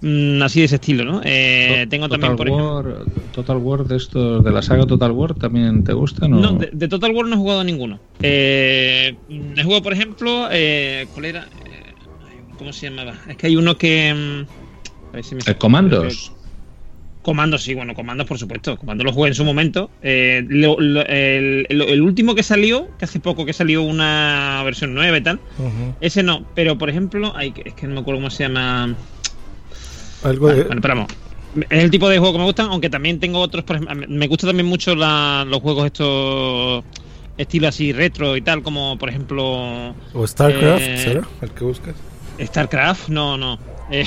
S7: mm, así de ese estilo, ¿no? Eh, tengo también, por ejemplo...
S2: War, Total War de estos, de la saga Total War, ¿también te gustan? o-
S7: No, de, de Total War no he jugado a ninguno. Eh, he jugado, por ejemplo, eh, ¿cuál era? Eh, ¿Cómo se llamaba? Es que hay uno que... mm, a ver si me-
S2: Eh, Comandos.
S7: Comandos, sí, bueno, Comandos por supuesto. Comandos lo jugué en su momento. Eh, lo- lo- el, el- el último que salió, que hace poco que salió una versión nueva y tal, ese no. Pero por ejemplo, hay, es que no me acuerdo cómo se llama.
S5: Algo de...
S7: bueno, pero vamos. Es el tipo de juego que me gustan, aunque también tengo otros. Por ejemplo, me gusta también mucho la- los juegos estos estilo así retro y tal, como por ejemplo.
S5: ¿O StarCraft,
S7: eh,
S5: será? ¿El que buscas?
S7: StarCraft, no, no. Eh,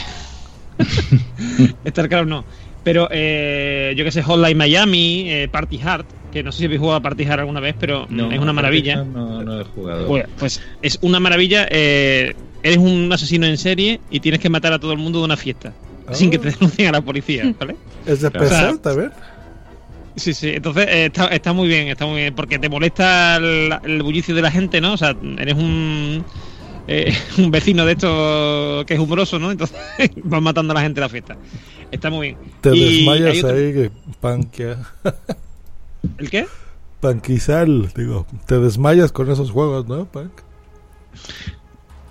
S7: StarCraft no. Pero eh, yo que sé, Hotline Miami, eh, Party Hard. que no sé si habéis jugado a Party Hard alguna vez, pero
S2: No,
S7: es una maravilla.
S2: No, no he jugado.
S7: Pues, pues es una maravilla. eh, eres un asesino en serie y tienes que matar a todo el mundo de una fiesta. Sin que te denuncien a la policía, ¿vale?
S5: ¿Es de
S7: O
S5: PC
S7: sea,
S5: también?
S7: Sí, sí, entonces eh, está, está muy bien, está muy bien, porque te molesta el, el bullicio de la gente, ¿no? O sea, eres un, eh, un vecino de esto que es humoroso, ¿no? Entonces vas matando a la gente en la fiesta. Está muy bien.
S5: Te
S7: Y
S5: desmayas
S7: otro-
S5: ahí, que panquea.
S7: ¿El qué?
S5: Panquizal, digo. Te desmayas con esos juegos, ¿no, Pank?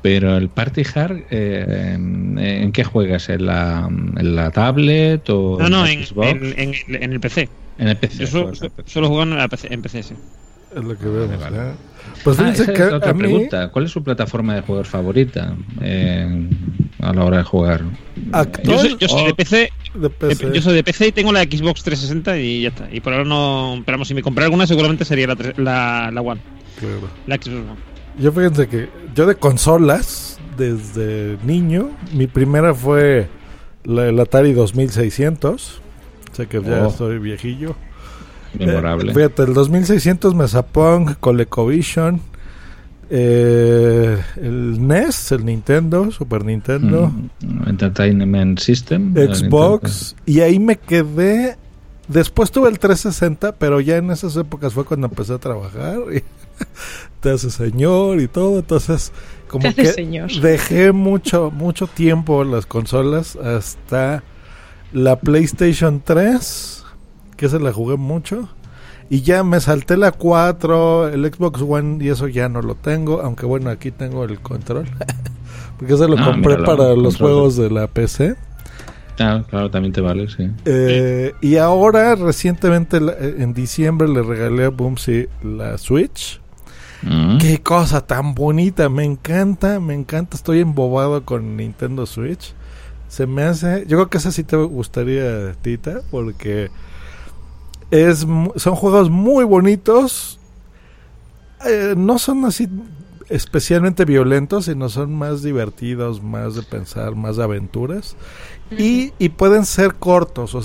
S2: Pero el Party Hard, eh, ¿en, en qué juegas? ¿En la, en la tablet o
S7: No, no,
S2: la
S7: en,
S2: Xbox?
S7: en, en el- en el PC.
S2: En el PC.
S7: Yo solo,
S2: juegas en PC.
S7: solo juego en, la PC, en PC, sí.
S5: Es lo que veo. Pues
S2: Ah,
S5: fíjense
S2: esa
S5: que
S2: es otra
S5: a mí-
S2: pregunta. ¿Cuál es su plataforma de juegos favorita eh, a la hora de jugar?
S7: Yo soy, yo soy de PC.
S5: de PC.
S7: Yo soy de PC y tengo la Xbox 360 y ya está. Y por ahora no. Esperamos, si me comprara alguna, seguramente sería la, tre- la, la One.
S5: Claro.
S7: La Xbox One.
S5: Yo fíjense que yo de consolas, desde niño, mi primera fue la, el Atari 2600. Sé que ya
S2: Oh.
S5: estoy viejillo.
S2: Memorable.
S5: Eh, fíjate, el 2600 Mesapong, ColecoVision, eh, el NES, el Nintendo, Super Nintendo,
S2: Mm, Entertainment System.
S5: Xbox, y ahí me quedé. Después tuve el 360, pero ya en esas épocas fue cuando empecé a trabajar. Y te hace señor y todo. Entonces, como
S6: Te
S5: que
S6: señor.
S5: dejé mucho, mucho tiempo las consolas hasta la PlayStation 3, que se la jugué mucho. Y ya me salté la 4, el Xbox One, y eso ya no lo tengo. Aunque bueno, aquí tengo el control. Porque se lo
S2: Ah,
S5: compré
S2: míralo,
S5: para los
S2: control.
S5: juegos de la PC.
S2: Claro, claro, también te vale, sí.
S5: Eh, y ahora, recientemente, eh, en diciembre, le regalé a Boomsy la Switch.
S2: Mm.
S5: Qué cosa tan bonita, me encanta, me encanta. Estoy embobado con Nintendo Switch. Se me hace. Yo creo que esa sí te gustaría, Tita, porque es son juegos muy bonitos. Eh, no son así especialmente violentos, sino son más divertidos, más de pensar, más de aventuras. y, y pueden ser cortos. o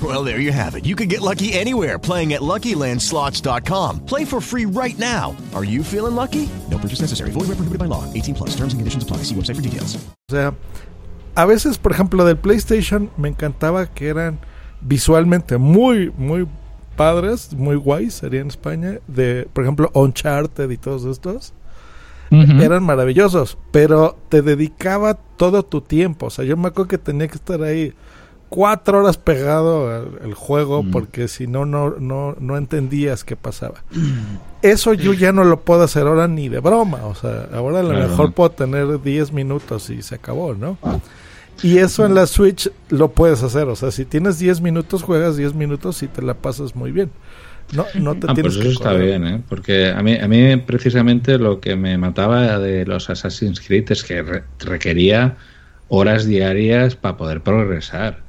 S13: Well, there you have it. You can get lucky anywhere playing at LuckyLandSlots.com. Play for free right now. Are you feeling lucky? No purchase necessary. Void where prohibited by law. 18 plus. Terms and conditions apply. See website for details.
S5: O sea, a veces, por ejemplo, del PlayStation me encantaba que eran visualmente muy, muy padres, muy guays, sería en España. De, por ejemplo, Uncharted y todos estos. Eran maravillosos, pero te dedicaba todo tu tiempo. O sea, yo me acuerdo que tenía que estar ahí cuatro horas pegado al, al juego porque si no, no, no, no entendías qué pasaba. Eso yo ya no lo puedo hacer ahora ni de broma. O sea, ahora a lo
S2: Claro.
S5: mejor puedo tener 10 minutos y se acabó, ¿no? Y eso en la Switch lo puedes hacer. O sea, si tienes 10 minutos, juegas 10 minutos y te la pasas muy bien. No, no te
S2: Ah,
S5: tienes
S2: pues
S5: que
S2: eso está
S5: correr.
S2: bien, ¿eh? Porque a mí, a mí precisamente lo que me mataba de los Assassin's Creed es que re- requería horas diarias para poder progresar.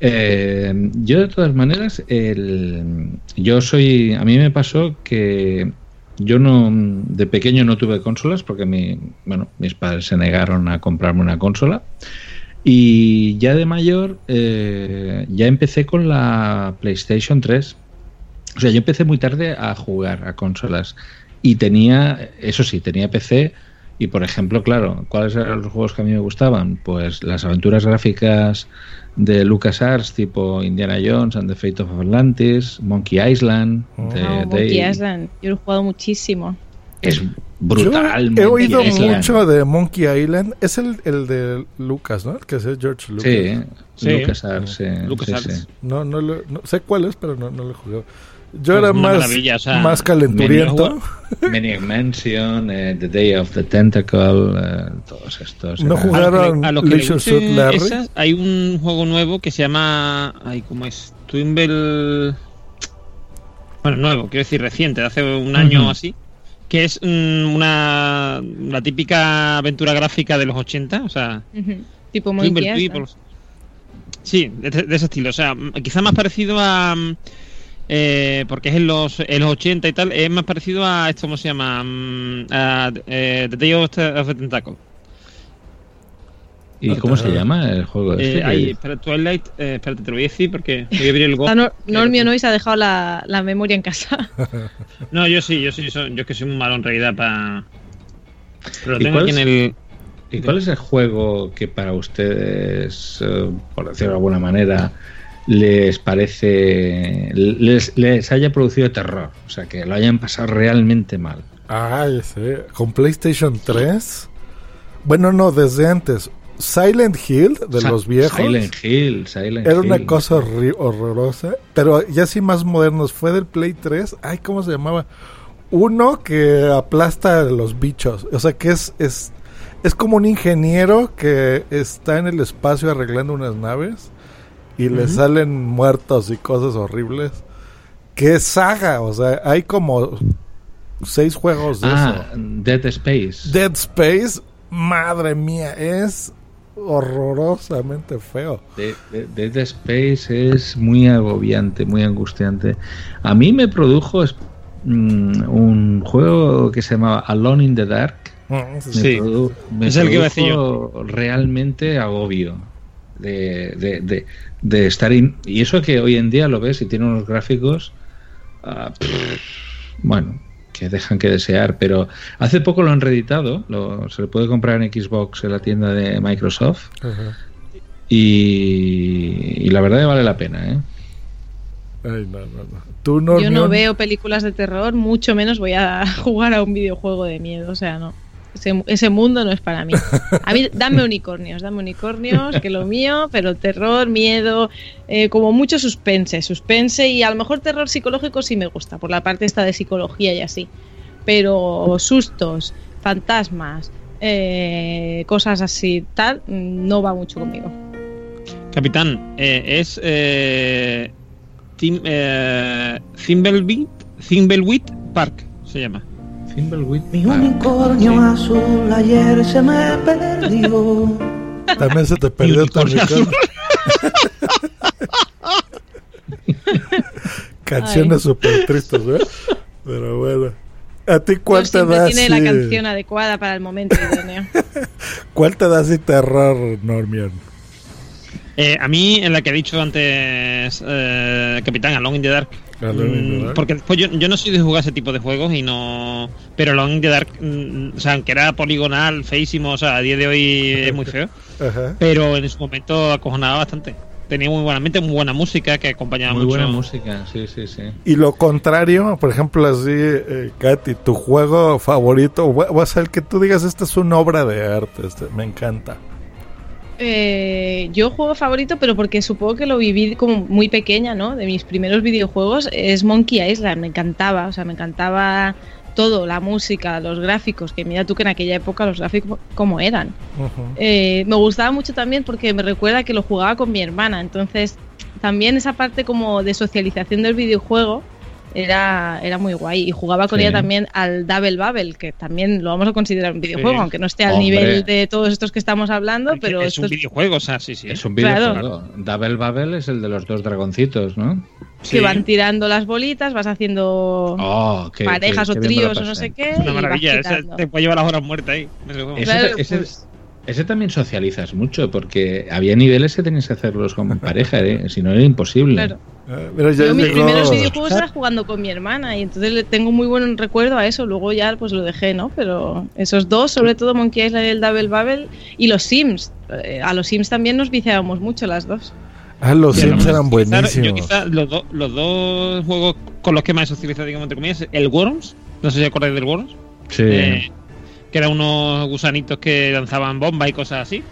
S2: Eh, yo de todas maneras, el, yo soy, a mí me pasó que yo no, de pequeño no tuve consolas porque mi, bueno, mis padres se negaron a comprarme una consola. Y ya de mayor eh, ya empecé con la PlayStation 3. O sea, yo empecé muy tarde a jugar a consolas. Y tenía, eso sí, tenía PC y por ejemplo, claro, ¿cuáles eran los juegos que a mí me gustaban? Pues las aventuras gráficas de LucasArts tipo Indiana Jones and the Fate of Atlantis, Monkey Island, de
S6: No,
S2: Dave.
S6: Monkey Island. Yo lo he jugado muchísimo.
S2: Es brutal.
S5: Yo he oído
S2: Island.
S5: mucho de Monkey Island. Es el, el de Lucas, ¿no? El que es George Lucas.
S2: Sí,
S7: Sí.
S2: LucasArts, sí,
S7: LucasArts.
S2: sí, sí.
S5: No, no, lo- no sé cuál es, pero no, no lo he jugado. Yo
S7: Pues
S5: era más,
S7: o sea,
S5: más calenturiento.
S2: Maniac Mansion, eh, The Day of the Tentacle, eh, todos estos.
S5: No
S2: eran-
S5: jugaron
S7: A los que
S5: Larry.
S7: esas, hay un juego nuevo que se llama. Ay, ¿cómo es? Twimble. Bueno, nuevo, quiero decir reciente, de hace un año o así. Que es mm, una. La típica aventura gráfica de los 80, o sea.
S6: Tipo Monkey Island.
S7: Twimble. Sí, de, de ese estilo. O sea, quizá más parecido a. eh, porque es en los, en los 80 y tal, es más parecido a esto, ¿cómo se llama? Mm, a eh, The Day of the, Tentacle.
S2: ¿Y cómo se llama el juego?
S7: Eh,
S2: este?
S7: ahí, espera, Twilight, eh, espérate, te lo voy a decir porque voy a abrir el Go.
S6: Está Nor- Normio no y se ha dejado la, la memoria en casa.
S7: No, yo sí, yo sí, so- yo es que soy muy malo en realidad para. Pero lo
S2: ¿Y
S7: tengo
S2: cuál
S7: aquí en
S2: es-
S7: el.
S2: ¿Y cuál es el juego que para ustedes, eh, por decirlo de alguna manera, les parece, les, les haya producido terror? O sea, que lo hayan pasado realmente mal.
S5: Ay, sí. Con PlayStation 3. Bueno, no, desde antes. Silent Hill, de
S2: Sa-
S5: los viejos.
S2: Silent Hill, Silent
S5: Era una
S2: Hill.
S5: cosa horrorosa. Pero ya sí más modernos. Fue del Play 3. Ay, ¿cómo se llamaba? Uno que aplasta a los bichos. O sea, que es, es, es como un ingeniero que está en el espacio arreglando unas naves. Y le salen muertos y cosas horribles. Es saga. O sea, hay como seis juegos de
S2: Ah,
S5: eso.
S2: Dead Space.
S5: Dead Space, madre mía, es horrorosamente feo.
S2: De- de- Dead Space es muy agobiante, muy angustiante. A mí me produjo es- mm, un juego que se llamaba Alone in the Dark.
S5: Mm,
S2: Me
S7: Sí,
S2: produ- me
S7: es el que iba a decir
S2: produjo realmente agobio de, de- de- de estar in- y eso que hoy en día lo ves y tiene unos gráficos ah, pff, bueno que dejan que desear pero hace poco lo han reeditado lo- se le puede comprar en Xbox en la tienda de Microsoft y, y la verdad que vale la pena ¿eh?
S5: Ay, no, no, no. Tú,
S6: Yo no veo películas de terror, mucho menos voy a jugar a un videojuego de miedo. O sea, no. Ese, ese mundo no es para mí. A mí, dame unicornios, dame unicornios, que lo mío, pero terror, miedo, eh, como mucho suspense, suspense y a lo mejor terror psicológico sí me gusta, por la parte esta de psicología y así. Pero sustos, fantasmas, eh, cosas así, tal, no va mucho conmigo.
S7: Capitán, eh, es. Eh, Tim, eh, Park se llama.
S2: Thimbleweed
S14: Mi unicornio azul ayer se me perdió.
S5: También se te perdió tu unicornio. Canciones súper tristes, ¿eh? Pero bueno. ¿A ti cuál te da
S6: tiene la
S5: así-
S6: canción adecuada para el momento idóneo.
S5: ¿Cuál te da así terror, Normion?
S7: Eh, a mí, en la que ha dicho antes eh, Capitán, Alone in the Dark. Mm. Porque después yo, yo no soy de jugar ese tipo de juegos y no. Pero Alone in the Dark, mm, o sea, aunque era poligonal, feísimo, o sea, a día de hoy es muy feo.
S5: Ajá.
S7: Pero en su momento acojonaba bastante. Tenía muy buena mente, muy buena música que acompañaba
S2: muy
S7: mucho.
S2: buena música sí sí sí
S5: Y lo contrario, por ejemplo, así, eh, Katy, tu juego favorito, o o sea, el que tú digas, esta es una obra de arte, este, me encanta.
S6: Eh, yo juego favorito, pero porque supongo que lo viví como muy pequeña, ¿no? De mis primeros videojuegos es Monkey Island, me encantaba, o sea, me encantaba todo, la música, los gráficos, que mira tú que en aquella época los gráficos como eran. Eh, me gustaba mucho también porque me recuerda que lo jugaba con mi hermana, entonces también esa parte como de socialización del videojuego era, era muy guay y jugaba con
S2: Sí.
S6: ella también al Double Bubble, que también lo vamos a considerar un videojuego,
S7: Sí.
S6: aunque no esté al
S2: Hombre.
S6: nivel de todos estos que estamos hablando, pero
S7: es
S6: esto
S7: un videojuego, o sea, sí, sí.
S2: es un
S6: Claro.
S2: videojuego Double Bubble es el de los dos dragoncitos ¿no?
S6: que van tirando las bolitas, vas haciendo
S2: Oh, qué-
S6: parejas
S2: qué-
S6: o
S2: qué
S6: tríos o no sé qué.
S7: Es una
S6: y vas
S7: maravilla. te puede llevar las horas muertas ahí. Ese,
S6: Claro,
S2: ese-
S6: pues-
S2: ese también socializas mucho, porque había niveles que tenías que hacerlos con pareja, ¿eh? si no era imposible.
S6: Claro.
S5: Eh,
S6: Yo mis
S5: llegó-
S6: primeros videojuegos era jugando con mi hermana y entonces le tengo muy buen recuerdo a eso. Luego ya pues lo dejé, ¿no? Pero esos dos, sobre todo Monkey Island y el Double Bubble y los Sims. Eh, a los Sims también nos viciábamos mucho las dos.
S5: Ah, los Sims eran
S7: quizá-
S5: buenísimos.
S7: Yo quizá los, do- los dos juegos con los que más he socializado, digamos, entre comillas, el Worms, no sé si acordáis del Worms,
S2: Sí.
S7: eh, que eran unos gusanitos que lanzaban bombas y cosas así,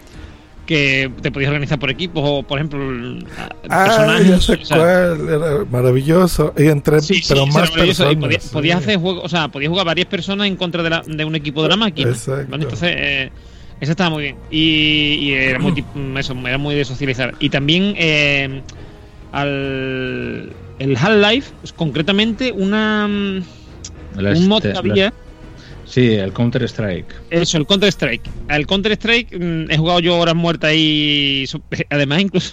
S7: que te podías organizar por equipos o, por ejemplo, el-
S5: Ah,
S7: personajes. o sea,
S5: era maravilloso. Y entre,
S7: Sí,
S5: pero más
S7: maravilloso. Y
S5: personas.
S7: podías,
S5: sí.
S7: podías hacer juego, o sea, podías jugar varias personas en contra de, la- de un equipo de la máquina.
S5: Exacto.
S7: ¿vale? Entonces, eh, eso estaba muy bien. Y, y era muy tip- eso, era muy de socializar. Y también eh, al el Half-Life, pues, concretamente una mm, un mod
S2: te-
S7: que había.
S2: Sí, el Counter Strike.
S7: Eso, el Counter Strike. Al Counter Strike mm, he jugado yo horas muertas y además incluso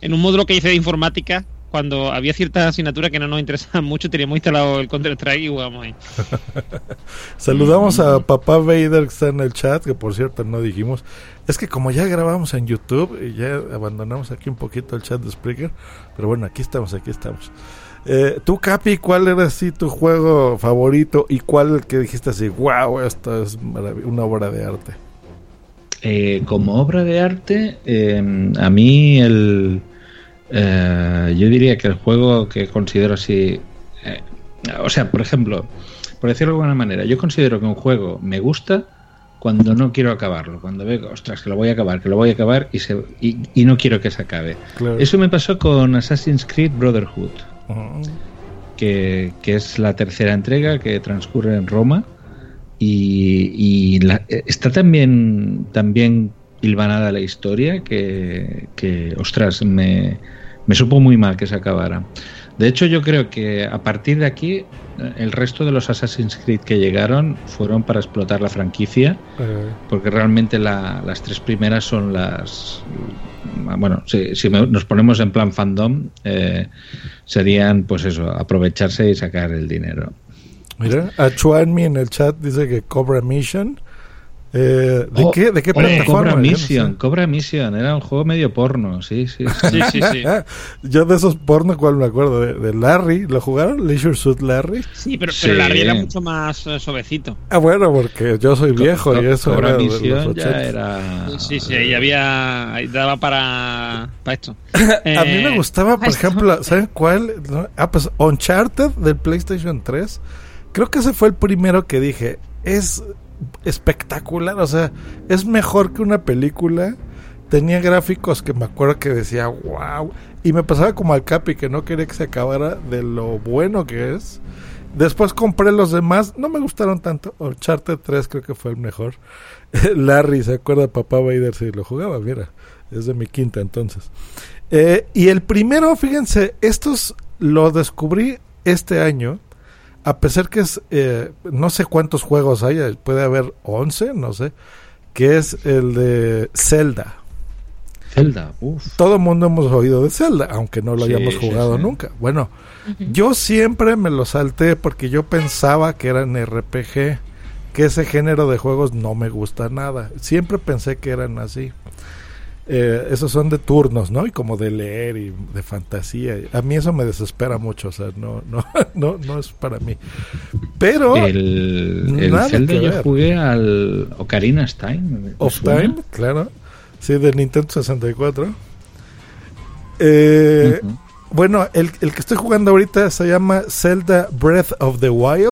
S7: en un módulo que hice de informática, cuando había ciertas asignaturas que no nos interesaban mucho, teníamos instalado el Counter-Strike y jugábamos ahí.
S5: Saludamos a papá Vader que está en el chat, que por cierto no dijimos. Es que como ya grabamos en YouTube y ya abandonamos aquí un poquito el chat de Spreaker, pero bueno, aquí estamos, aquí estamos. Eh, tú, Capi, ¿cuál era así tu juego favorito y cuál que dijiste así, wow, esto es una obra de arte?
S2: Eh, como obra de arte, eh, a mí el, eh, yo diría que el juego que considero así, eh, o sea, por ejemplo, por decirlo de alguna manera, yo considero que un juego me gusta cuando no quiero acabarlo, cuando veo, ostras, que lo voy a acabar, que lo voy a acabar y, se, y, y no quiero que se acabe.
S5: Claro.
S2: Eso me pasó con Assassin's Creed Brotherhood, Que, que es la tercera entrega que transcurre en Roma y, está también también hilvanada la historia que, que, ostras, me, me supo muy mal que se acabara. De hecho, yo creo que a partir de aquí, eh, el resto de los Assassin's Creed que llegaron fueron para explotar la franquicia,
S5: Eh,
S2: porque realmente la- las tres primeras son las... Bueno, si, si me- nos ponemos en plan fandom, eh, serían, pues eso, aprovecharse y sacar el dinero.
S5: Mira, a Chuanmi en el chat dice que Cobra Mission. Eh, ¿De
S2: Oh,
S5: qué, de qué plataforma?
S2: Cobra
S5: Yo no sé.
S2: Mission, Cobra Mission, era un juego medio porno, sí, sí. sí.
S5: Yo de esos porno, ¿cuál me acuerdo? De, de Larry, ¿lo jugaron? Leisure Suit Larry.
S7: Sí, pero,
S2: Sí.
S7: pero la era mucho más eh, suavecito.
S5: Ah, bueno, porque yo soy viejo y eso
S2: Cobra
S5: era
S2: Mission ya
S5: 80.
S2: era...
S7: Sí, sí, ahí había. Ahí daba para, para esto.
S5: A mí me
S7: Eh,
S5: gustaba, por ejemplo, ¿saben cuál? No, Ah, pues Uncharted del PlayStation 3. Creo que ese fue el primero que dije. Es espectacular, o sea, es mejor que una película. Tenía gráficos que me acuerdo que decía, wow. Y me pasaba como al Capi, que no quería que se acabara de lo bueno que es. Después compré los demás, no me gustaron tanto. Uncharted 3 creo que fue el mejor. Larry, ¿se acuerda? Papá Vader si lo jugaba, mira. Es de mi quinta entonces. Eh, y el primero, fíjense, estos lo descubrí este año. A pesar que es, eh, no sé cuántos juegos hay, eh, puede haber 11, no sé, que es el de Zelda.
S2: Zelda, uff.
S5: Todo el mundo hemos oído de Zelda, aunque no lo
S2: Sí,
S5: hayamos jugado
S2: sí.
S5: nunca. Bueno, yo siempre me lo salté porque yo pensaba que eran RPG, que ese género de juegos no me gusta nada. Siempre pensé que eran así. Eh, esos son de turnos, ¿no? Y como de leer y de fantasía. A mí eso me desespera mucho, o sea, no, no, no, no es para mí. Pero
S2: El, el Zelda yo jugué al Ocarina's Time. ¿me
S5: Of
S2: suena?
S5: Time, claro. Sí, de Nintendo 64. Eh, Bueno, el, el que estoy jugando ahorita se llama Zelda Breath of the Wild.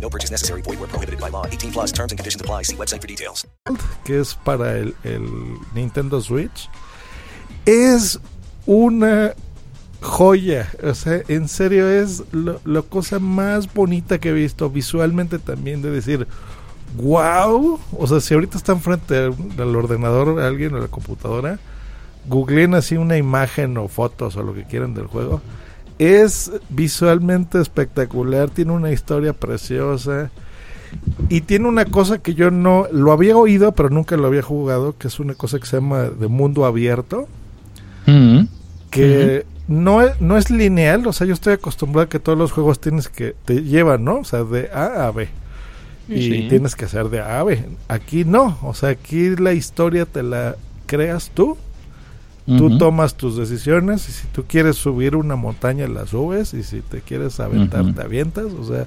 S12: No purchase necessary. Void where prohibited by law. 18 plus terms and conditions apply. See website for details.
S5: que es para el, Nintendo Switch, es una joya. O sea, en serio es lo, la cosa más bonita que he visto visualmente también de decir, wow. O sea, si ahorita están frente al, al ordenador alguien o la computadora, googleen así una imagen o fotos o lo que quieran del juego. Es visualmente espectacular, tiene una historia preciosa. Y tiene una cosa que yo no lo había oído, pero nunca lo había jugado, que es una cosa que se llama de mundo abierto,
S2: Mm.
S5: que no, es, no es lineal, o sea, yo estoy acostumbrado a que todos los juegos tienes que te llevan, ¿no? O sea, de A a B. Y
S2: Sí.
S5: tienes que hacer de A a B. Aquí no, o sea, aquí la historia te la creas tú Tú tomas tus decisiones y si tú quieres subir una montaña la subes y si te quieres aventar te avientas, o sea,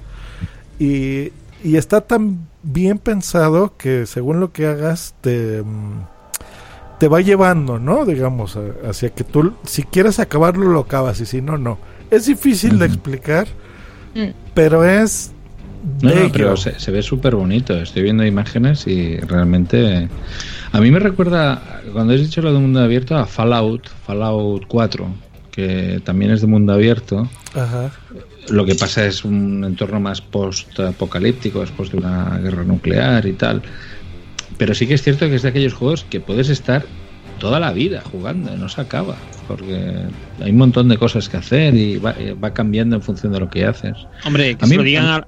S5: y, y está tan bien pensado que según lo que hagas te, mm, te va llevando, ¿no? Digamos, a- hacia que tú, si quieres acabarlo, lo acabas y si no, no. Es difícil de explicar,
S6: Mm.
S5: pero es...
S2: No, no, pero se, se ve súper bonito. Estoy viendo imágenes y realmente. A mí me recuerda, cuando has dicho lo de mundo abierto, a Fallout, Fallout 4, que también es de mundo abierto.
S5: Ajá.
S2: Lo que pasa es un entorno más post-apocalíptico, después de una guerra nuclear y tal. Pero sí que es cierto que es de aquellos juegos que puedes estar toda la vida jugando, no se acaba. Porque hay un montón de cosas que hacer y va, eh, va cambiando en función de lo que haces.
S7: Hombre, que
S2: A
S7: se,
S2: mí-
S7: lo digan a,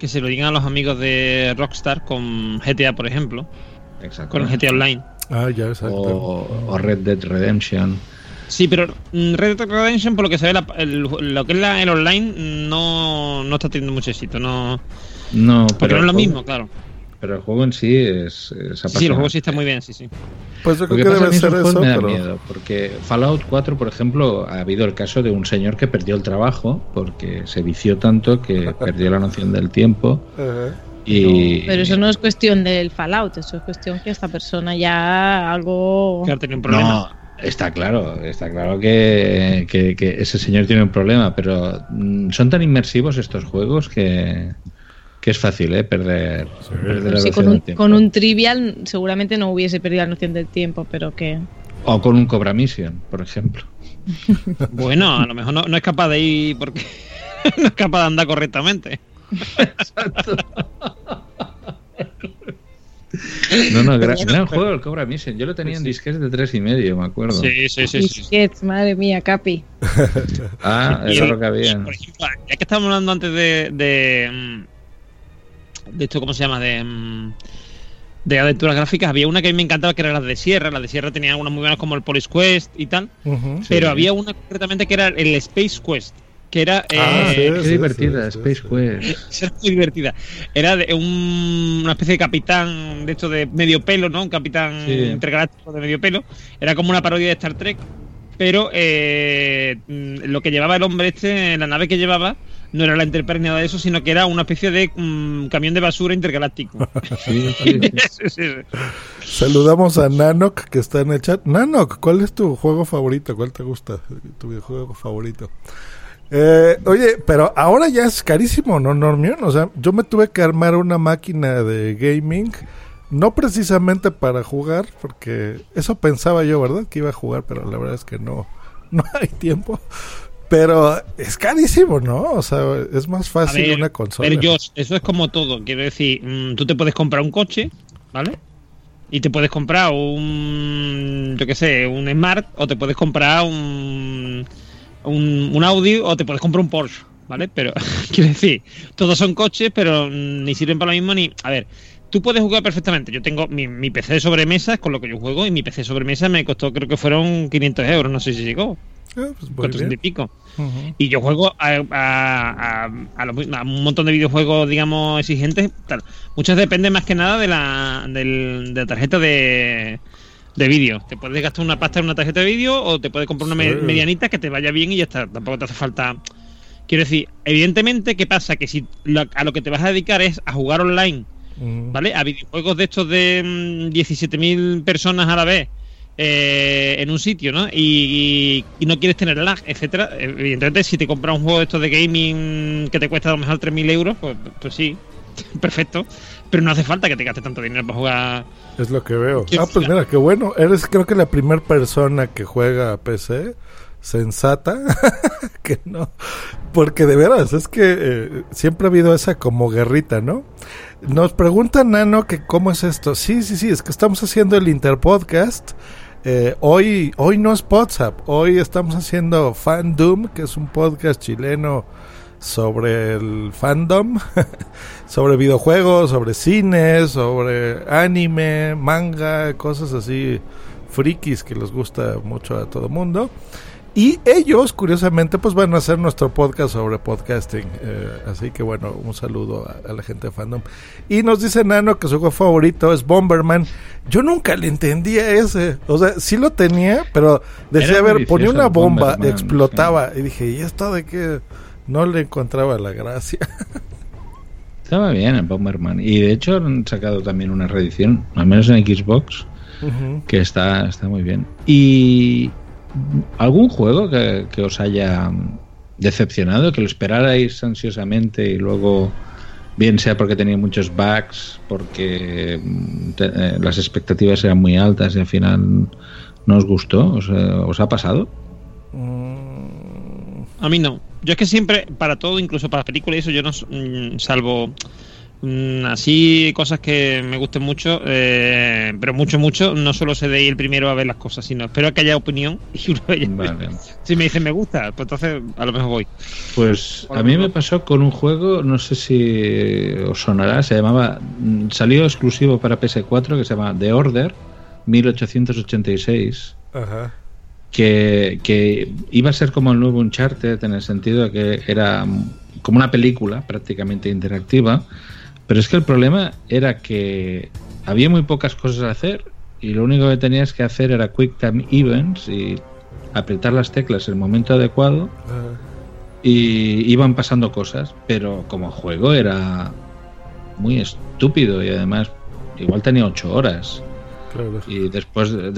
S7: que se lo digan a los amigos de Rockstar con GTA, por ejemplo. Con GTA Online.
S5: Ah, ya, exacto.
S2: O, o Red Dead Redemption.
S7: Sí, pero mm, Red Dead Redemption, por lo que se ve, la- el- lo que es la- el online, no, no está teniendo mucho éxito. No,
S2: No,
S7: porque
S2: pero
S7: no es lo mismo, claro.
S2: Pero el juego en sí es, es
S7: Sí, el
S2: apasionante.
S7: juego sí está muy bien, sí, sí.
S5: Pues yo creo
S2: que
S5: que, debe ser eso,
S2: me da
S5: pero...
S2: miedo, porque Fallout 4, por ejemplo, ha habido el caso de un señor que perdió el trabajo porque se vició tanto que perdió la noción del tiempo y
S6: Pero eso no es cuestión del Fallout, eso es cuestión que esta persona ya algo...
S7: Que ha tenido un
S2: no,
S7: problema.
S2: está claro, está claro que, que- que ese señor tiene un problema, pero mm, son tan inmersivos estos juegos que, que es fácil, ¿eh? Perder, perder la
S6: Sí, con, un,
S2: tiempo.
S6: con un trivial seguramente no hubiese perdido la noción del tiempo, pero que...
S2: O con un Cobra Mission, por ejemplo.
S7: Bueno, a lo mejor no, no es capaz de ir porque no es capaz de andar correctamente.
S2: No, no, gran, gran juego el Cobra Mission. Yo lo tenía en disquetes de tres y medio, me acuerdo.
S7: Sí, sí, sí. sí.
S6: Disquets, madre mía, Capi.
S2: Ah, eso es lo que había.
S7: Por ejemplo, ya que estábamos hablando antes de, de, mm, de esto, ¿cómo se llama? De, mm, de aventuras gráficas, había una que a mí me encantaba que era las de Sierra. Las de Sierra tenían algunas muy buenas como el Police Quest y tal. Pero
S2: Sí.
S7: había una concretamente que era el Space Quest. Que era.
S5: Ah,
S7: eh,
S5: sí,
S2: Qué
S5: sí,
S2: divertida,
S5: sí,
S2: Space
S5: sí.
S2: Quest.
S7: Era muy divertida. Era de un- una especie de capitán de esto de medio pelo, ¿no? Un capitán
S2: Sí.
S7: intergaláctico de medio pelo. Era como una parodia de Star Trek. Pero eh, mm, lo que llevaba el hombre este, la nave que llevaba, no era la Enterprise ni nada de eso, sino que era una especie de mm, camión de basura intergaláctico.
S2: Sí, sí, sí.
S7: Sí, sí, sí.
S5: Saludamos a Nanok que está en el chat. Nanok, ¿cuál es tu juego favorito? ¿Cuál te gusta? Tu videojuego favorito. Eh, oye, pero ahora ya es carísimo, ¿no, Normion? O sea, yo me tuve que armar una máquina de gaming, no precisamente para jugar, porque eso pensaba yo, ¿verdad? Que iba a jugar, pero la verdad es que no, no hay tiempo. Pero es carísimo, ¿no? O sea, es más fácil
S7: ver,
S5: una consola.
S7: pero Josh, eso es como todo. Quiero decir, mm, tú te puedes comprar un coche, ¿vale? Y te puedes comprar un, yo qué sé, un Smart, o te puedes comprar un, un, un Audi, o te puedes comprar un Porsche, ¿vale? Pero, quiero decir, todos son coches, pero mm, ni sirven para lo mismo ni... A ver, tú puedes jugar perfectamente. Yo tengo mi, mi PC de sobremesa, es con lo que yo juego, y mi PC de sobremesa me costó, creo que fueron 500 euros, no sé si llegó.
S5: Pues
S7: 400 y pico. Y yo juego a, a- un montón de videojuegos, digamos, exigentes. Tal. Muchos dependen más que nada de la, del- de la tarjeta de, de vídeo. Te puedes gastar una pasta en una tarjeta de vídeo o te puedes comprar una
S5: Sí.
S7: medianita que te vaya bien y ya está. Tampoco te hace falta. Quiero decir, evidentemente, ¿qué pasa? Que si lo- a lo que te vas a dedicar es a jugar online. ¿vale? A videojuegos de estos de mm, 17.000 personas a la vez eh, en un sitio, ¿no? Y, y no quieres tener lag, etcétera. Evidentemente, si te compras un juego de estos de gaming que te cuesta a lo mejor 3.000 euros, pues, pues sí, perfecto. Pero no hace falta que te gastes tanto dinero para jugar.
S5: Es lo que veo.
S7: ¿Quién
S5: Ah, pues mira, qué bueno. Eres creo que la primera persona que juega a PC sensata que no. Porque de veras, es que eh, siempre ha habido esa como guerrita, ¿no? Nos pregunta Nano que cómo es esto. Sí, sí, sí, es que estamos haciendo el Interpodcast. Eh, hoy, hoy no es WhatsApp, hoy estamos haciendo Fandom, que es un podcast chileno sobre el fandom, sobre videojuegos, sobre cine, sobre anime, manga, cosas así frikis que les gusta mucho a todo mundo. Y ellos, curiosamente, pues van a hacer nuestro podcast sobre podcasting. Eh, así que bueno, un saludo a, a la gente de fandom. Y nos dice Nano que su juego favorito es Bomberman. Yo nunca le entendía ese. O sea, sí lo tenía, pero decía, a ver, ponía una bomba,
S2: Bomberman,
S5: explotaba. Y dije, ¿y esto de qué? No le encontraba la gracia.
S2: Estaba bien el Bomberman. Y de hecho han sacado también una reedición, al menos en Xbox, que está, está muy bien. ¿Y algún juego que, que os haya decepcionado, que lo esperarais ansiosamente y luego, bien sea porque tenía muchos bugs, porque mm, te- eh, las expectativas eran muy altas y al final no os gustó? ¿Os, eh, os ha pasado?
S7: A mí no. Yo es que siempre, para todo, incluso para películas y eso, yo no, mm, salvo mm, así cosas que me gusten mucho, eh, pero mucho, mucho, no solo sé de ir el primero a ver las cosas, sino espero que haya opinión y una vez si me dicen me gusta, pues entonces a lo mejor voy.
S2: Pues a mí me pasó con un juego, no sé si os sonará, se llamaba, mm, salió exclusivo para PS4 que se llama The Order 1886,
S5: Ajá.
S2: que, que iba a ser como el nuevo Uncharted en el sentido de que era mm, como una película prácticamente interactiva, pero es que el problema era que había muy pocas cosas a hacer y lo único que tenías que hacer era Quick Time Events y apretar las teclas en el momento adecuado y iban pasando cosas, pero como juego era muy estúpido y además igual tenía ocho horas.
S5: Claro.
S2: Y después de,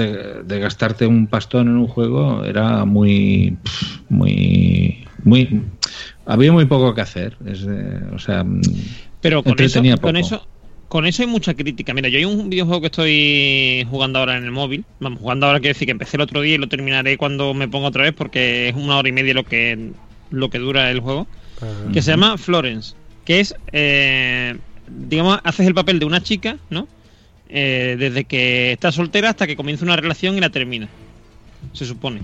S2: de gastarte un pastón en un juego era muy, muy, muy, había muy poco que hacer. Es, eh, o sea, mm,
S7: Pero con eso, con eso, con eso hay mucha crítica. Mira, yo hay un videojuego que estoy jugando ahora en el móvil. Vamos, jugando ahora quiero decir que empecé el otro día y lo terminaré cuando me ponga otra vez porque es una hora y media lo que lo que dura el juego. Que se llama Florence, que es, eh, digamos, haces el papel de una chica, ¿no? Eh, desde que está soltera hasta que comienza una relación y la termina. Se supone.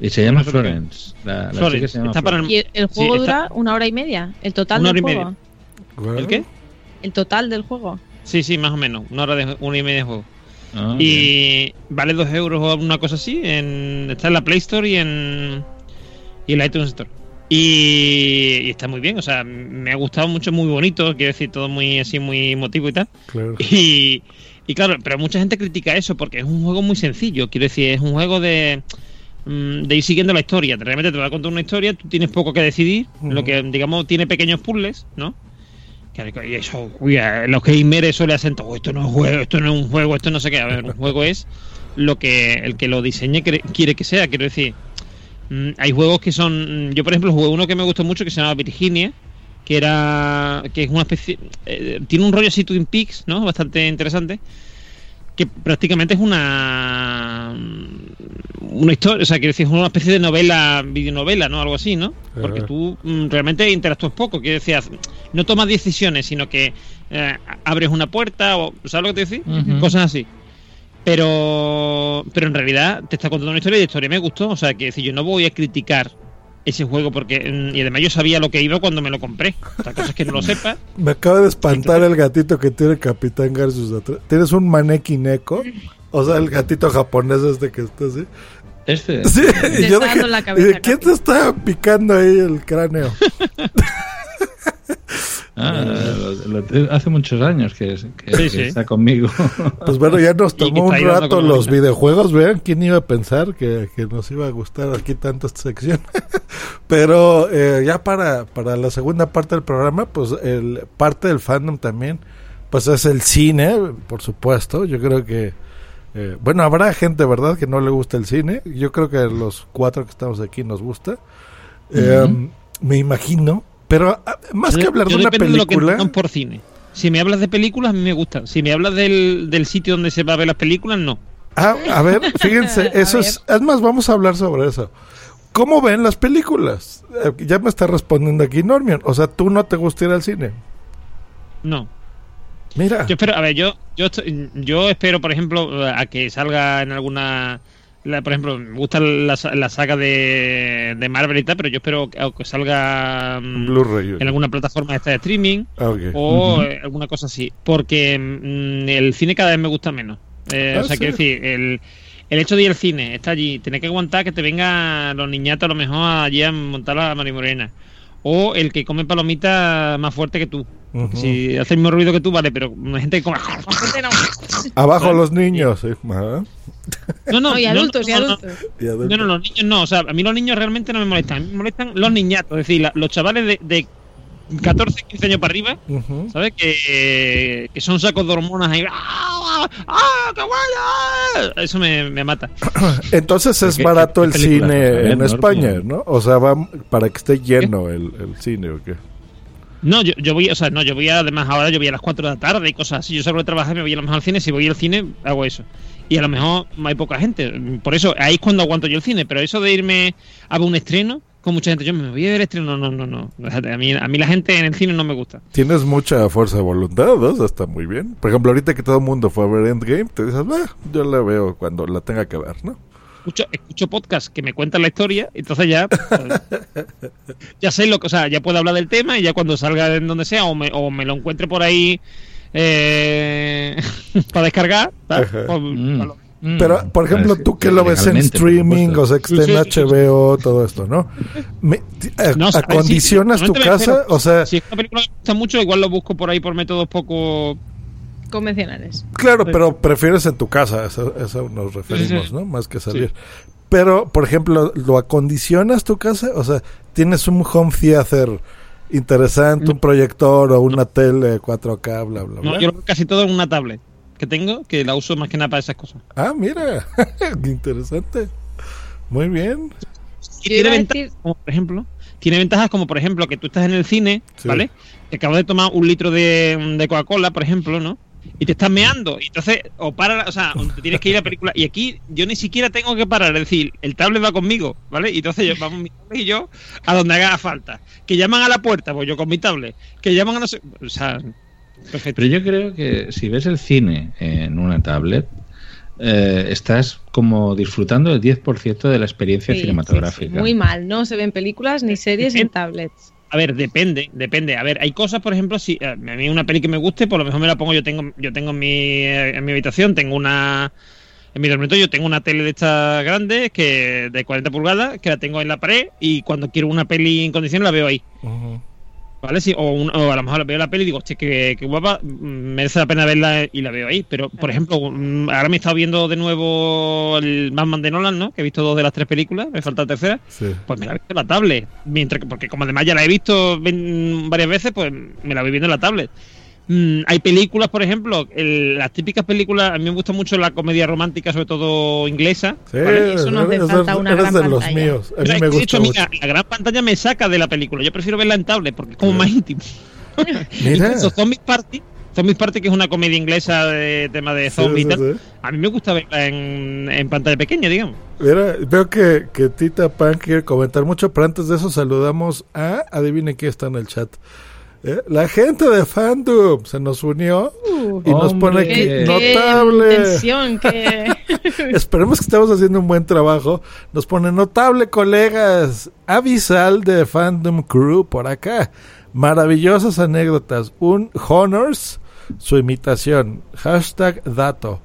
S2: Y se llama. Florence. La, la
S7: Florence,
S2: chica se llama
S7: está para
S2: Florence.
S6: Y el, juego
S7: está-
S6: dura una hora y media. El total
S7: Una
S6: del
S7: hora y
S6: juego.
S7: ¿El qué?
S6: El total del juego.
S7: Sí, sí, más o menos. Una hora de una y media de juego.
S2: Ah,
S7: y vale dos euros o una cosa así. En, está en la Play Store y en, y en la iTunes Store. Y, y está muy bien, o sea, me ha gustado mucho, muy bonito, quiero decir, todo muy así, muy emotivo y tal.
S5: Claro.
S7: Y, y claro, pero mucha gente critica eso porque es un juego muy sencillo, quiero decir, es un juego de, mm, de ir siguiendo la historia. Realmente te va a contar una historia, tú tienes poco que decidir, lo que digamos tiene pequeños puzzles, ¿no? Y eso, uy, a los gamers eso le hacen todo, esto no es juego, esto no es un juego, esto no sé qué. A ver, un juego es lo que el que lo diseñe quiere que sea, quiero decir. mm, hay juegos que son. Yo, por ejemplo, jugué uno que me gustó mucho que se llama Virginia, que era. que es una especie. eh, tiene un rollo así Twin Peaks, ¿no? Bastante interesante. Que prácticamente es una. Una historia, o sea, quiero decir, es una especie de novela, videonovela, ¿no? Algo así, ¿no? Porque tú mm, realmente interactúas poco, quiero decir, no tomas decisiones, sino que eh, abres una puerta o. ¿Sabes lo que te?
S2: Ujú.
S7: Cosas así. Pero, pero en realidad te está contando una historia y la historia me gustó. O sea, que decir, yo no voy a criticar ese juego porque. mm, Y además yo sabía lo que iba cuando me lo compré. Otra cosa es que no lo sepa.
S5: Me acaba de espantar el gatito que tiene Capitán Garsus atrás. ¿Tienes un maneki neko? O sea, el gatito japonés este que está así.
S2: Este.
S5: Sí, yo dije,
S6: la cabeza
S5: ¿y de ¿quién te está picando ahí el cráneo?
S2: Ah, lo- lo- hace muchos años que, que-
S7: Sí,
S2: que
S7: sí.
S2: está conmigo.
S5: Pues bueno, ya nos tomó un rato
S7: la
S5: los videojuegos. Vean, ¿quién iba a pensar que, que nos iba a gustar aquí tanto esta sección? Pero eh, ya para, para la segunda parte del programa, pues el parte del fandom también, pues es el cine, por supuesto. Yo creo que, eh, bueno, habrá gente, ¿verdad?, que no le gusta el cine. Yo creo que los cuatro que estamos aquí nos gusta. Eh. Me imagino. Pero ah, más que hablar de una
S7: depende de lo que
S5: película...
S7: por cine. Si me hablas de películas, a mí me gustan. Si me hablas del, del sitio donde se va a ver las películas, no.
S5: Ah, a ver, fíjense, eso es, es más, vamos a hablar sobre eso. ¿Cómo ven las películas? Eh, ya me está respondiendo aquí Normion. O sea, ¿tú no te gusta ir al cine?
S7: No.
S5: Mira.
S7: Yo espero, a ver, yo, yo, yo espero, por ejemplo, a que salga en alguna. la- por ejemplo, me gusta la, la saga de, de Marvel y tal, pero yo espero que, que salga mm, en alguna plataforma esta de streaming
S5: Ah,
S7: o eh, alguna cosa así. Porque mm, el cine cada vez me gusta menos. Eh,
S5: Ah,
S7: o sea,
S5: sí.
S7: quiero decir, el, el hecho de ir al cine, está allí, tener que aguantar que te vengan los niñatos a lo mejor allí a montar la marimorena. O el que come palomitas más fuerte que tú. Si hace el mismo ruido que tú, vale, pero hay gente que come.
S5: Abajo los niños.
S7: No, no,
S6: No, y
S7: no,
S6: adultos, y
S7: no, no,
S6: adultos.
S5: Y adultos.
S7: No, no, los niños no. O sea, a mí los niños realmente no me molestan. A mí me molestan los niñatos. Es decir, la- los chavales de, de 14, 15 años para arriba. ¿sabes? Que, que son sacos de hormonas ahí. ¡Ah, ah, qué! Eso me, me mata.
S5: Entonces es
S7: ¿Qué-
S5: barato el cine en? España, ¿no? O sea, va para que esté lleno el, el cine o qué.
S7: No, yo, yo voy, o sea, no, yo voy además ahora yo voy a las 4 de la tarde y cosas así. Yo salgo de trabajar y me voy a lo mejor al cine. Si voy al cine, hago eso. Y a lo mejor hay poca gente. Por eso, ahí es cuando aguanto yo el cine. Pero eso de irme a ver un estreno con mucha gente, yo me voy a ver el estreno. No, no, no. no. A mí, a mí la gente en el cine no me gusta.
S5: Tienes mucha fuerza de voluntad, ¿no? Eso está muy bien. Por ejemplo, ahorita que todo el mundo fue a ver Endgame, te dices, "Bah, yo la veo cuando la tenga que ver, ¿no?
S7: Escucho, escucho podcasts que me cuentan la historia, entonces ya pues, ya sé lo que, o sea, ya puedo hablar del tema y ya cuando salga en donde sea o me, o me lo encuentre por ahí eh, para descargar. Pues,
S2: Mm.
S7: Lo-
S5: Pero, por ejemplo, tú que lo ves en streaming, o sea, que está en
S7: Sí, sí, sí.
S5: HBO, todo esto, ¿no? Me- a-
S7: No,
S5: ¿Acondicionas
S7: sí,
S5: tu casa? O sea,
S7: Si es una película que me gusta mucho, igual lo busco por ahí por métodos poco.
S6: Convencionales.
S5: claro, pero prefieres en tu casa, eso, eso nos referimos,
S7: Sí.
S5: ¿no? Más que salir. Pero, por ejemplo, ¿lo acondicionas tu casa? O sea, ¿tienes un home theater interesante, un proyector o una tele 4K, bla, bla,
S7: No,
S5: bla?
S7: yo lo veo casi todo en una tablet que tengo, que la uso más que nada para esas cosas.
S5: Ah, mira, qué interesante. Muy bien.
S7: Y tiene ventajas,
S6: decir-
S7: como por ejemplo, tiene ventajas como por ejemplo que tú estás en el cine,
S5: Sí.
S7: ¿vale? Te acabas de tomar un litro de, de Coca-Cola, por ejemplo, ¿no? Y te estás meando, y entonces, o para, o sea, te tienes que ir a la película, y aquí yo ni siquiera tengo que parar, es decir, el tablet va conmigo, ¿vale? Y entonces yo, vamos mi tablet y yo a donde haga falta. Que llaman a la puerta, pues yo con mi tablet. Que llaman a no sé. O sea, perfecto.
S2: Pero yo creo que si ves el cine en una tablet, eh, estás como disfrutando del 10% de la experiencia
S6: Sí,
S2: cinematográfica.
S6: sí. Muy mal, no se ven películas ni series en tablets.
S7: A ver, depende, depende. A ver, hay cosas, por ejemplo, si a mí una peli que me guste, por lo mejor me la pongo. Yo tengo, yo tengo en mi, eh, en mi habitación, tengo una. En mi dormitorio tengo una tele de estas grandes, que de 40 pulgadas, que la tengo en la pared y cuando quiero una peli en condiciones la veo ahí. ¿Vale? Sí, o, un- o a lo mejor veo la peli y digo, hostia, que, que guapa, merece la pena verla y la veo ahí. Pero, por ejemplo, mm, ahora me he estado viendo de nuevo el Batman de Nolan, ¿no? Que he visto dos de las tres películas, me falta la tercera.
S5: Sí.
S7: Pues me la he visto en la tablet. Mientras que, porque como además ya la he visto varias veces, pues me la voy viendo en la tablet. Mm, hay películas, por ejemplo, el- las típicas películas, a mí me gusta mucho la comedia romántica, sobre todo inglesa.
S5: Sí,
S7: ¿vale?
S6: Eso no hace falta una gran
S5: de los
S6: pantalla.
S5: míos. A mí me
S7: hecho,
S5: gusta mucho.
S7: la, la gran pantalla me saca de la película. Yo prefiero verla en tablet porque es como más íntimo.
S5: Mira.
S7: Incluso Zombies Party, Zombies Party, que es una comedia inglesa de tema de zombies
S5: sí, sí.
S7: a mí me gusta verla en, en pantalla pequeña, digamos.
S5: Mira, veo que, que Tita Pan quiere comentar mucho, pero antes de eso saludamos a, adivinen quién está en el chat. Eh, La gente de Fandom se nos unió y nos pone aquí
S2: Qué-
S5: notable.
S6: tensión, qué-
S5: Esperemos que estemos haciendo un buen trabajo. Nos pone notable, colegas. Avisal de Fandom Crew por acá. Maravillosas anécdotas. Un Honors, su imitación. Hashtag dato.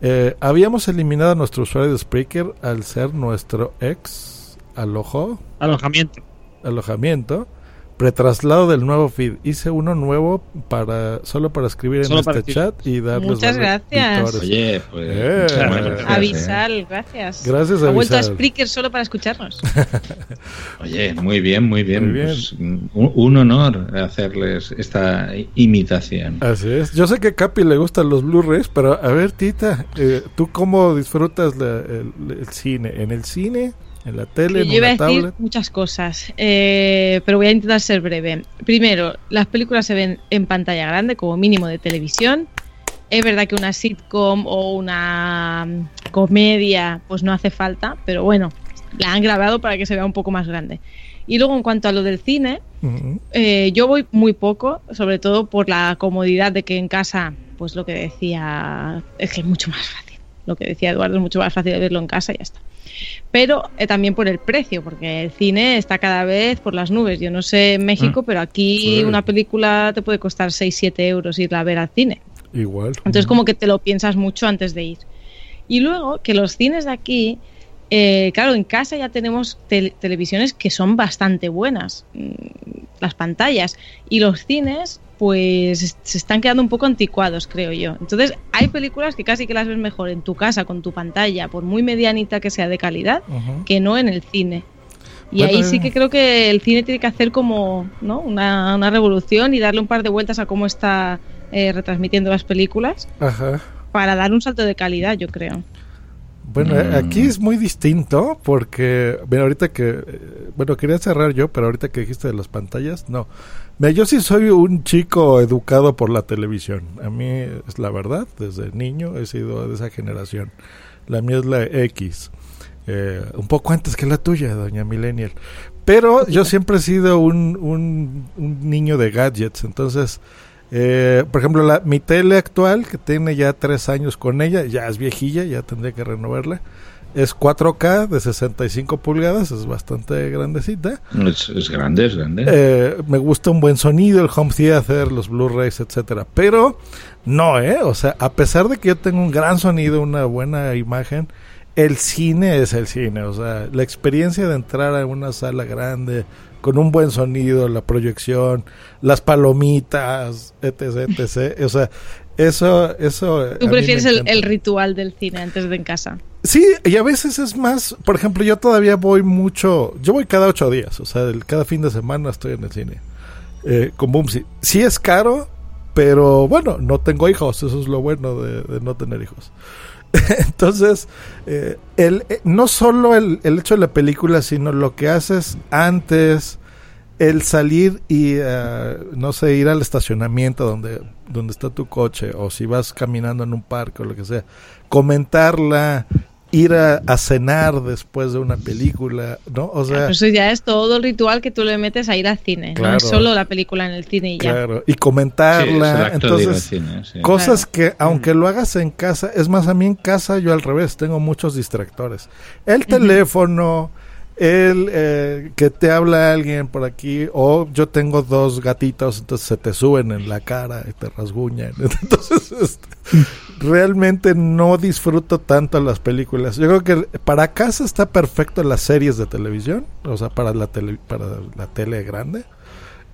S5: Eh, habíamos eliminado a nuestro usuario de Spreaker al ser nuestro ex alojo,
S7: Alojamiento.
S5: alojamiento. Pretraslado del nuevo feed. Hice uno nuevo para solo para escribir en este
S7: escribir.
S5: chat y darles
S6: Muchas
S5: valor-
S6: gracias.
S5: victorias.
S2: Oye, pues.
S5: Eh.
S2: muchas gracias, ¿eh?
S6: Avisal, gracias.
S5: Gracias,
S6: Ha vuelto a. Spreaker solo para escucharnos.
S2: Oye, muy bien, muy bien.
S5: Muy bien.
S2: Pues, un, un honor hacerles esta imitación.
S5: Así es. Yo sé que a Capi le gustan los Blu-rays, pero a ver, Tita, eh, ¿tú cómo disfrutas la- el, el cine? ¿En el cine? ¿En la tele?
S6: Yo
S5: ¿En
S6: iba a decir
S5: tablet?
S6: muchas cosas, eh, pero voy a intentar ser breve. Primero, las películas se ven en pantalla grande, como mínimo de televisión. Es verdad que una sitcom o una mm, comedia, pues no hace falta, pero bueno, la han grabado para que se vea un poco más grande. Y luego, en cuanto a lo del cine,
S5: Ujú.
S6: eh, yo voy muy poco, sobre todo por la comodidad de que en casa, pues lo que decía, es que es mucho más fácil. Lo que decía Eduardo es mucho más fácil verlo en casa y ya está. Pero eh, también por el precio, porque el cine está cada vez por las nubes. Yo no sé en México,
S5: Mm.
S6: pero aquí
S5: Sí.
S6: una película te puede costar 6-7 euros irla a ver al cine.
S5: Igual.
S6: Entonces como que te lo piensas mucho antes de ir. Y luego que los cines de aquí, eh, claro, en casa ya tenemos tel- televisiones que son bastante buenas, mm, las pantallas, y los cines pues se están quedando un poco anticuados, creo yo. Entonces hay películas que casi que las ves mejor en tu casa con tu pantalla, por muy medianita que sea de calidad, que no en el cine. Y ahí sí
S5: eh.
S6: que creo que el cine tiene que hacer como ¿no? una, una revolución y darle un par de vueltas a cómo está eh, retransmitiendo las películas
S5: Ajá.
S6: para dar un salto de calidad, yo creo.
S5: Bueno,
S2: Mm.
S5: aquí es muy distinto porque, mira, ahorita que, eh, bueno, quería cerrar yo, pero ahorita que dijiste de las pantallas, no. Mira, yo sí soy un chico educado por la televisión. A mí es la verdad, desde niño he sido de esa generación. La mía es la X. Eh, un poco antes que la tuya, doña Millennial. Pero yo siempre he sido un, un, un niño de gadgets, entonces... Eh, por ejemplo, la, mi tele actual, que tiene ya tres años con ella, ya es viejilla, ya tendría que renovarla. Es 4K de 65 pulgadas, es bastante grandecita.
S2: Es, es grande, es grande.
S5: Eh, me gusta un buen sonido, el home theater, los Blu-rays, etcétera. Pero no, ¿eh? O sea, a pesar de que yo tengo un gran sonido, una buena imagen, el cine es el cine. O sea, la experiencia de entrar a una sala grande con un buen sonido, la proyección, las palomitas, etc, etc. O sea, eso, eso.
S6: Tú prefieres el, ritual del cine antes de en casa.
S5: Sí, y a veces es más, por ejemplo, yo todavía voy mucho, yo voy cada ocho días, o sea, el- cada fin de semana estoy en el cine. Eh, con Bumsy. Sí es caro, pero bueno, no tengo hijos, eso es lo bueno de, de no tener hijos. Entonces, eh, el, eh, no solo el, el hecho de la película, sino lo que haces antes, el salir y, eh, no sé, ir al estacionamiento donde, donde está tu coche, o si vas caminando en un parque o lo que sea, comentarla, ir a, a cenar después de una película, ¿no? O sea,
S6: Pero eso ya es todo el ritual que tú le metes a ir al cine. No es solo la película en el cine y ya.
S5: Claro, y comentarla. Entonces,
S2: cine, sí.
S5: cosas
S6: Claro.
S5: que aunque lo hagas en casa, es más, a mí en casa yo al revés, tengo muchos distractores. El teléfono, el eh, que te habla alguien por aquí, o yo tengo dos gatitos, entonces se te suben en la cara y te rasguñan. Entonces, este, realmente no disfruto tanto las películas. Yo creo que para casa está perfecto las series de televisión, o sea, para la tele, para la tele grande.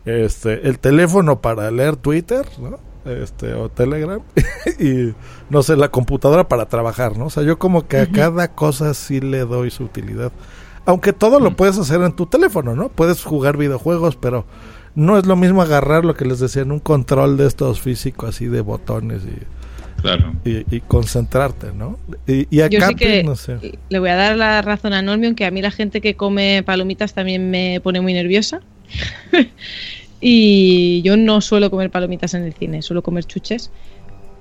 S5: Este, el teléfono para leer Twitter, ¿no? Este, o Telegram y no sé, la computadora para trabajar, ¿no? O sea, yo como que a cada cosa sí le doy su utilidad. Aunque todo lo puedes hacer en tu teléfono, ¿no? Puedes jugar videojuegos, pero no es lo mismo agarrar lo que les decía en un control de estos físicos así de botones y,
S2: Claro.
S5: y, y concentrarte, ¿no? Y, y
S6: Yo
S5: acá,
S6: sí que
S5: pues, no sé.
S6: le voy a dar la razón a Normion que a mí la gente que come palomitas también me pone muy nerviosa. y yo no suelo comer palomitas en el cine, suelo comer chuches.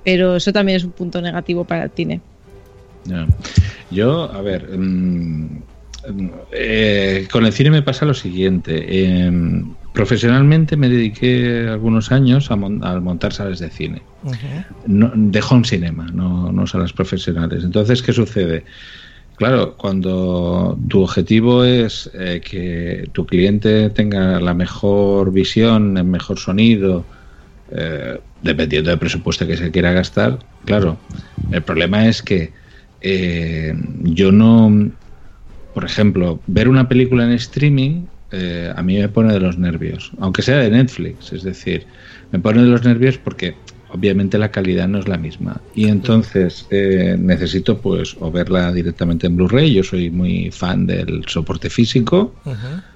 S6: Pero eso también es un punto negativo para el cine.
S2: Yo, a ver, mm, eh, con el cine me pasa lo siguiente. Em, profesionalmente me dediqué algunos años a, mon- a montar salas de cine. No- de home cinema, no, no salas profesionales. Entonces, ¿qué sucede? Claro, cuando tu objetivo es eh, que tu cliente tenga la mejor visión, el mejor sonido, eh, dependiendo del presupuesto que se quiera gastar, claro, el problema es que eh, yo no, por ejemplo, ver una película en streaming eh, a mí me pone de los nervios, aunque sea de Netflix, es decir, me pone de los nervios porque obviamente la calidad no es la misma y entonces eh, necesito pues o verla directamente en Blu-ray, yo soy muy fan del soporte físico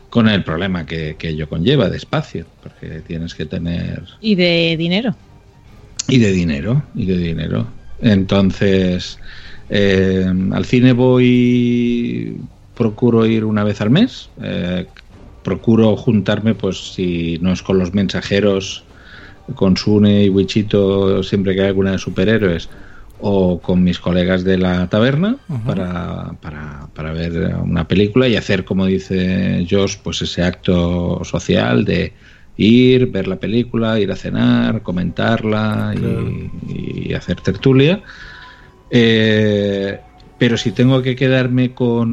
S2: con el problema que, que ello conlleva de espacio, porque tienes que tener
S6: Y de dinero.
S2: y de dinero, y de dinero. Entonces, eh, al cine voy, procuro ir una vez al mes, eh, procuro juntarme, pues si no es con los mensajeros, con Sune y Wichito, siempre que hay alguna de superhéroes, o con mis colegas de la taberna para, para, para ver una película y hacer, como dice Josh, pues ese acto social de ir, ver la película, ir a cenar, comentarla y, hacer tertulia. Eh, pero si tengo que quedarme con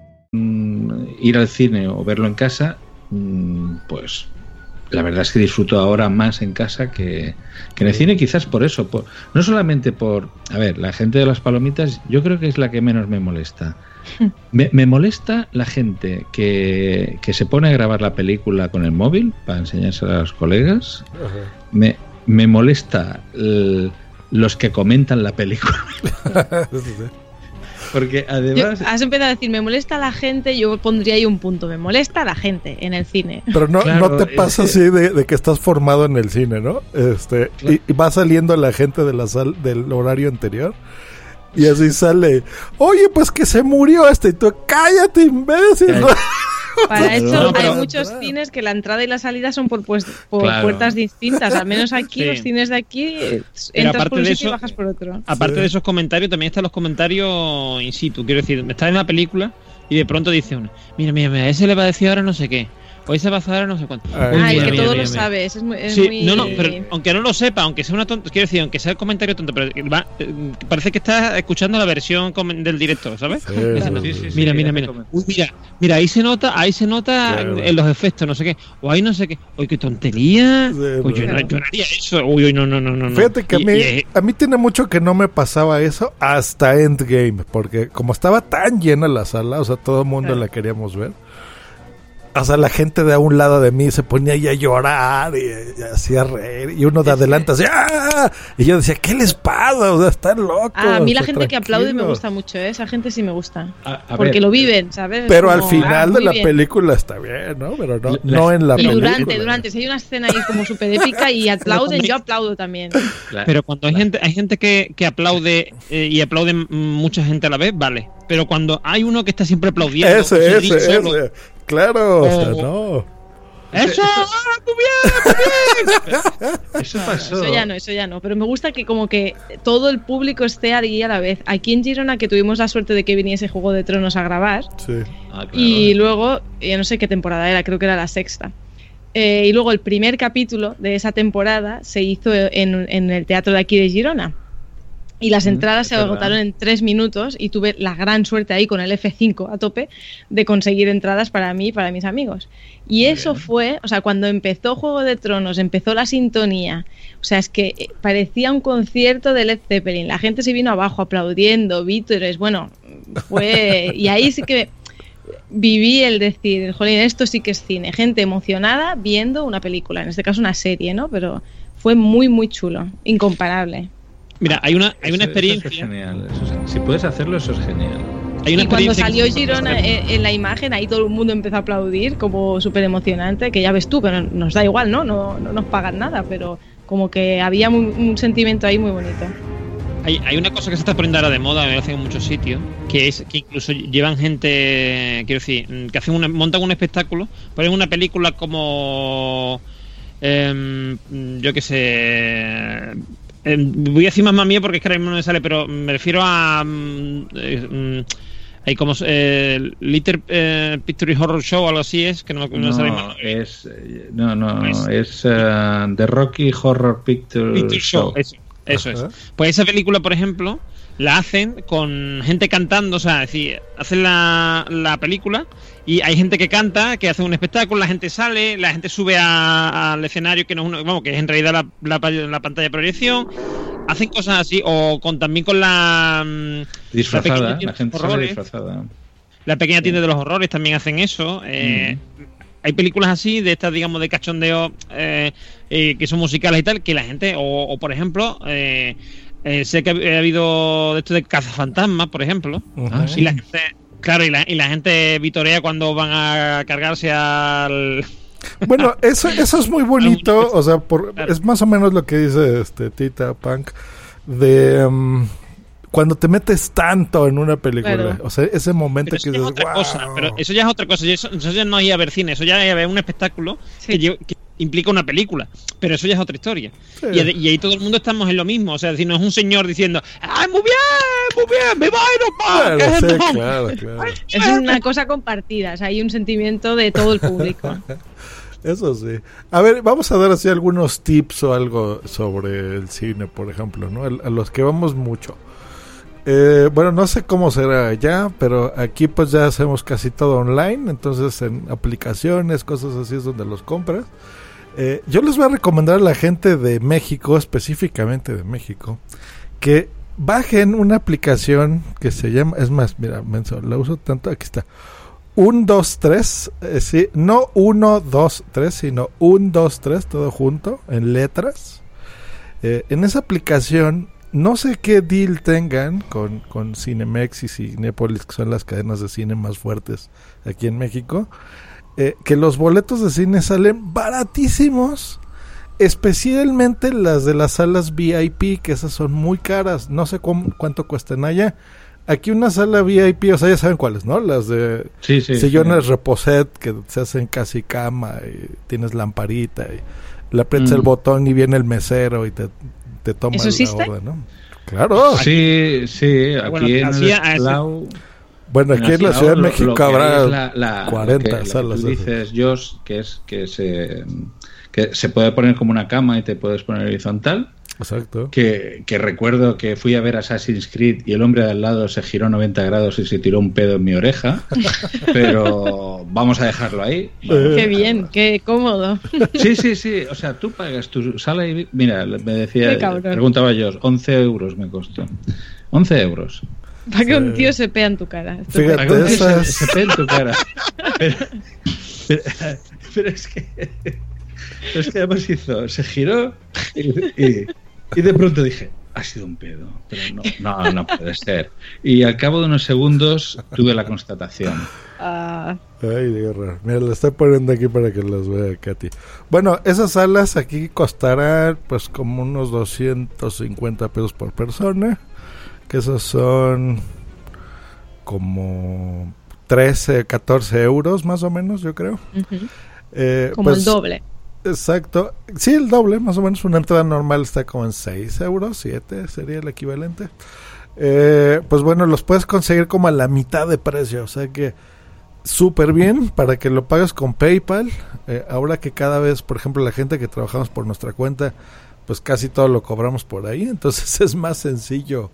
S2: Mm, ir al cine o verlo en casa, mm, pues la verdad es que disfruto ahora más en casa que, que en el cine, quizás por eso. Por, no solamente por. A ver, la gente de las palomitas, yo creo que es la que menos me molesta. Me, me molesta la gente que, que se pone a grabar la película con el móvil para enseñarse a los colegas. Me, me molesta el- los que comentan la película. Porque
S6: Yo-
S2: además.
S6: has empezado a decir, me molesta la gente, yo pondría ahí un punto, me molesta la gente en el cine.
S5: Pero no,
S2: Claro,
S5: no te pasa así de, de que estás formado en el cine, ¿no? Este, y, y va saliendo la gente de la sal, del horario anterior. Y así sale, oye, pues que se murió este. Y tú, cállate, imbécil.
S6: Para eso hay
S2: pero-
S6: muchos cines que la entrada y la salida son por, pues- por
S7: Claro.
S6: puertas distintas. Al menos aquí,
S7: Sí.
S6: los cines de aquí, eh,
S7: Pero
S6: entras
S7: aparte
S6: por un
S7: de
S6: sitio y bajas por otro.
S7: Aparte de esos comentarios, también están los comentarios in situ. Quiero decir, estás en la película y de pronto dice uno, mira, mira, mira, ese le va a decir ahora no sé qué. O ese va a no sé cuánto.
S5: Ay,
S7: Uy,
S6: Ah,
S7: mira,
S6: que todo lo
S7: mira.
S6: sabes. Es muy, es
S7: Sí,
S6: muy-
S7: no, no, pero aunque no lo sepa, aunque sea una tonta, quiero decir, aunque sea el comentario tonto, pero va- eh, parece que estás escuchando la versión del director, ¿sabes?
S5: Sí, sí, sí, sí,
S7: mira,
S2: sí,
S7: mira, mira. Uy, mira, mira, ahí se nota, ahí se nota
S5: Claro.
S7: en los efectos, no sé qué, o ahí no sé qué, uy, qué tontería,
S5: Sí,
S7: uy, yo, no, yo no haría eso, uy, uy, no, no, no, no.
S5: Fíjate que a mí,
S7: y,
S5: a mí tiene mucho que no me pasaba eso hasta Endgame, porque como estaba tan llena la sala, o sea, todo el mundo la queríamos ver. O sea, la gente de a un lado de mí se ponía ahí a llorar y, y hacía reír. Y uno de adelante hacía ¡Ah! Y yo decía, ¿qué les pasa? O sea, están locos.
S6: Ah, a mí la
S5: o sea,
S6: gente que aplaude me gusta mucho, ¿eh? esa gente sí me gusta.
S2: A- a
S6: porque
S2: ver,
S6: lo viven, ¿sabes? Es
S5: Pero al final
S6: ah,
S5: de la
S6: bien.
S5: película está bien, ¿no? Pero no,
S2: La-
S5: no en la
S6: Y
S5: película.
S6: durante, durante, si hay una escena ahí como súper épica y aplauden, yo aplaudo también.
S7: Pero cuando hay gente, hay gente que, que aplaude eh, y aplaude mucha gente a la vez, vale. Pero cuando hay uno que está siempre aplaudiendo,
S5: Ese, ese, ese. Claro, o sea, no.
S7: ¡Eso! ¡Ah, muy bien, bien!
S2: Eso pasó.
S6: Eso ya no, eso ya no. Pero me gusta que como que todo el público esté ahí a la vez. Aquí en Girona, que tuvimos la suerte de que viniese Juego de Tronos a grabar,
S5: Sí.
S2: Ah, claro.
S6: y luego, ya no sé qué temporada era, creo que era la sexta. Eh, y luego el primer capítulo de esa temporada se hizo en, en el teatro de aquí de Girona. Y las
S2: Mm,
S6: entradas se agotaron en tres minutos y tuve la gran suerte ahí con el F5 a tope de conseguir entradas para mí y para mis amigos. Y eso fue, o sea, cuando empezó Juego de Tronos, empezó la sintonía, o sea, es que eh, parecía un concierto de Led Zeppelin, la gente se vino abajo aplaudiendo, vítores, bueno, fue... Y ahí sí que viví el decir, jolín, esto sí que es cine, gente emocionada viendo una película, en este caso una serie, ¿no? Pero fue muy, muy chulo, incomparable.
S7: Mira, hay una, hay una
S2: Eso- eso es
S7: experiencia.
S2: genial, eso es- si puedes hacerlo, eso es genial.
S7: Hay una
S6: y cuando salió
S7: que-
S6: Girona en, en la imagen, ahí todo el mundo empezó a aplaudir, como súper emocionante, que ya ves tú, pero nos da igual, ¿no? No, no nos pagan nada, pero como que había muy- un sentimiento ahí muy bonito.
S7: Hay, hay una cosa que se está poniendo ahora de moda, me parece en muchos sitios, que es que incluso llevan gente, quiero decir, que hacen una, montan un espectáculo, ponen una película como, em, yo qué sé, em, voy a decir más mía porque es que ahora mismo no me sale, pero me refiero a, mm, eh, mm, hay como eh, Little eh, Picture Horror Show o algo así es, que no, no me sale
S2: No,
S7: más.
S2: es, eh, no, no,
S7: Pues-
S2: es eh, The Rocky Horror Picture,
S7: Picture
S2: Show.
S7: Show, eso, eso
S5: Ajá.
S7: es. Pues esa película, por ejemplo, la hacen con gente cantando, o sea, es decir, hacen la, la película y hay gente que canta, que hace un espectáculo, la gente sale, la gente sube al escenario, que no es uno, vamos, que es en realidad la, la pa- la pantalla de proyección, hacen cosas así, o con también con la... mm,
S2: Disfrazada,
S7: pequeña
S2: la gente sale disfrazada.
S7: La pequeña tienda de los horrores también hacen eso. Eh, Hay películas así, de estas, digamos, de cachondeo, eh, eh, que son musicales y tal, que la gente, o, o, por ejemplo, eh, eh, sé que ha habido de esto de cazafantasmas, por ejemplo,
S5: Ah,
S7: y la gente, claro, y la, y la gente vitorea cuando van a cargarse al...
S5: Bueno, eso, eso es muy bonito, o sea, por, es más o menos lo que dice este Tita Punk de mm, cuando te metes tanto en una película,
S7: Claro.
S5: o sea, ese momento
S7: Pero
S5: que
S7: eso ya es
S5: dices,
S7: otra pero eso ya es otra cosa. Eso, eso ya no es ir a ver cine, eso ya es ver un espectáculo que, que implica una película. Pero eso ya es otra historia.
S5: Sí.
S7: Y, y ahí todo el mundo estamos en lo mismo. O sea, si no es un señor diciendo, ¡ay, muy bien, muy bien, me va a ir a
S5: Claro, sí,
S7: no".
S5: claro, claro.
S6: Es una cosa compartida, o sea, hay un sentimiento de todo el público.
S5: Eso sí. A ver, vamos a dar así algunos tips o algo sobre el cine, por ejemplo, ¿no? A los que vamos mucho. Eh, bueno, no sé cómo será allá, pero aquí pues ya hacemos casi todo online, entonces en aplicaciones, cosas así es donde los compras. Eh, yo les voy a recomendar a la gente de México, específicamente de México, que bajen una aplicación que se llama, es más, mira, menso, la uso tanto, aquí está. 1, 2, 3, eh, sí, no 1, 2, 3, sino 1, 2, 3, todo junto, en letras. Eh, en esa aplicación, no sé qué deal tengan con, con Cinemex y Cinepolis, que son las cadenas de cine más fuertes aquí en México, eh, que los boletos de cine salen baratísimos, especialmente las de las salas VIP, que esas son muy caras, no sé cómo- cuánto cuestan allá. Aquí una sala VIP, o sea, ya saben cuáles, ¿no? Las de
S2: Sí, sí,
S5: sillones
S2: sí.
S5: reposet que se hacen casi cama y tienes lamparita y le aprietas
S2: Mm.
S5: el botón y viene el mesero y te, te toma
S6: ¿Eso
S5: la orden, ¿no? Claro.
S2: Sí, sí, aquí
S7: bueno,
S2: en el
S5: Bueno, aquí en la Ciudad de
S2: lo-
S5: México
S2: lo que
S5: habrá
S2: es la- la-
S5: 40
S2: lo que- lo que
S5: salas.
S2: tú dices, Josh, que es que se que se puede poner como una cama y te puedes poner horizontal.
S5: Exacto.
S2: Que, que recuerdo que fui a ver Assassin's Creed y el hombre de al lado se giró 90 grados y se tiró un pedo en mi oreja. pero vamos a dejarlo ahí.
S6: Qué bien, qué cómodo.
S2: Sí, sí, sí. O sea, tú pagas tu sala y... Mira, me decía...
S6: Qué cabrón.
S2: Preguntaba yo, 11 euros me costó. 11 euros.
S6: Para que un tío se pea en tu cara.
S5: Fíjate,
S2: Para que un tío se-
S5: esas-
S2: se pee en tu cara. Pero, pero- pero es que... pero es que además hizo... Se giró y, y- y de pronto dije... Ha sido un pedo, pero no, no, no puede ser. Y al cabo de unos segundos tuve la constatación.
S6: Ah,
S5: Ay, guerra. Mira, le estoy poniendo aquí para que las vea Katy. Bueno, esas salas aquí costarán pues como unos 250 pesos por persona. Que esos son como 13, 14 euros más o menos, yo creo. Eh,
S6: Como
S5: pues,
S6: el doble.
S5: Exacto. Sí, el doble, más o menos. Una entrada normal está como en 6 euros, 7 sería el equivalente. Eh, pues bueno, los puedes conseguir como a la mitad de precio. O sea que súper bien para que lo pagues con PayPal. Eh, ahora que cada vez, por ejemplo, la gente que trabajamos por nuestra cuenta, pues casi todo lo cobramos por ahí. Entonces es más sencillo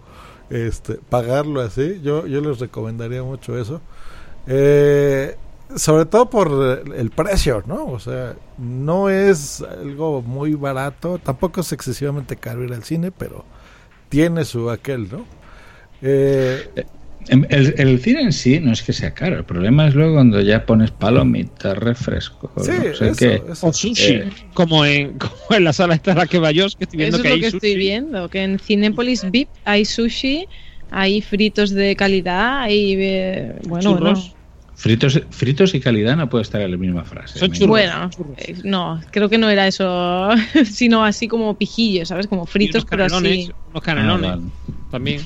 S5: este, pagarlo así. Yo, yo les recomendaría mucho eso. Eh, sobre todo por el precio, ¿no? O sea, no es algo muy barato, tampoco es excesivamente caro ir al cine, pero tiene su aquel, ¿no? Eh,
S2: Em, El, el cine en sí no es que sea caro, el problema es luego cuando ya pones palomitas, refresco.
S5: Sí,
S2: no sé
S5: eso,
S2: qué.
S7: O sushi,
S2: Eh,
S7: como, en, como en la sala esta la que va yo, que estoy viendo
S6: Eso
S7: que
S6: es lo
S7: hay
S6: que
S7: sushi.
S6: estoy viendo, que en Cinépolis VIP hay sushi, hay fritos de calidad, hay... eh, bueno,
S7: Churros.
S6: bueno.
S2: fritos, fritos y calidad no puede estar en la misma frase.
S7: Son churros.
S6: Bueno, eh, no, creo que no era eso, sino así como pijillos, ¿sabes? Como fritos, pero así.
S7: unos canelones
S2: Ah, vale.
S7: también.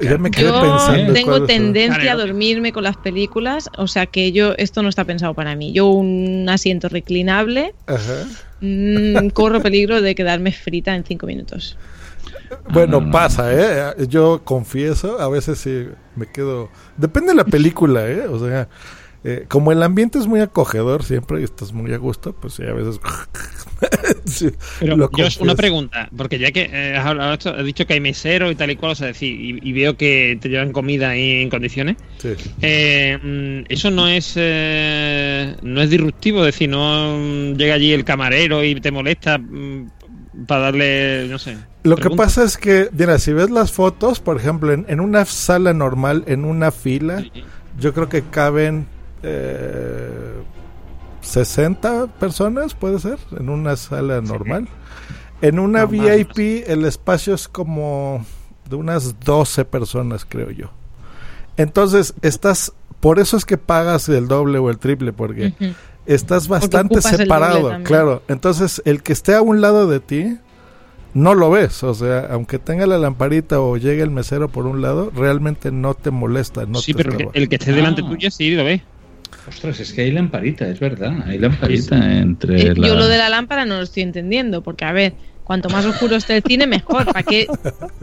S5: Ya me quedé
S6: Yo
S5: pensando.
S6: tengo tendencia a dormirme con las películas, o sea que yo esto no está pensado para mí. Yo un asiento reclinable,
S5: Ajá.
S6: mm, corro peligro de quedarme frita en cinco minutos.
S5: Bueno,
S2: Ah, no, no.
S5: pasa, ¿eh? Yo confieso, a veces sí me quedo... Depende de la película, ¿eh? O sea, eh, como el ambiente es muy acogedor siempre y estás muy a gusto, pues sí, a veces... sí,
S7: Pero Josh, una pregunta, porque ya que eh, has hablado esto, has dicho que hay mesero y tal y cual, o sea, decir, y, y veo que te llevan comida ahí en condiciones.
S5: Sí.
S7: Eh, mm, eso no es eh, no es disruptivo, es decir, no llega allí el camarero y te molesta mm, para darle, no sé.
S5: Lo que pasa es que, mira, si ves las fotos, por ejemplo, en, en una sala normal, en una fila, yo creo que caben eh, 60 personas, puede ser, en una sala normal. En una
S7: No, más,
S5: VIP el espacio es como de unas 12 personas, creo yo. Entonces, estás, por eso es que pagas el doble o el triple, porque estás bastante separado, claro. Entonces, el que esté a un lado de ti, no lo ves. O sea, aunque tenga la lamparita o llegue el mesero por un lado, realmente no te molesta. No
S7: sí,
S5: te
S7: pero el que,
S5: estorba.
S7: el que esté delante
S2: Ah.
S7: tuyo sí lo ves.
S2: Ostras, es que hay lamparita, es verdad. Hay lamparita entre
S6: Eh,
S2: la...
S6: Yo lo de la lámpara no lo estoy entendiendo, porque a ver, cuanto más oscuro esté el cine, mejor. ¿Para qué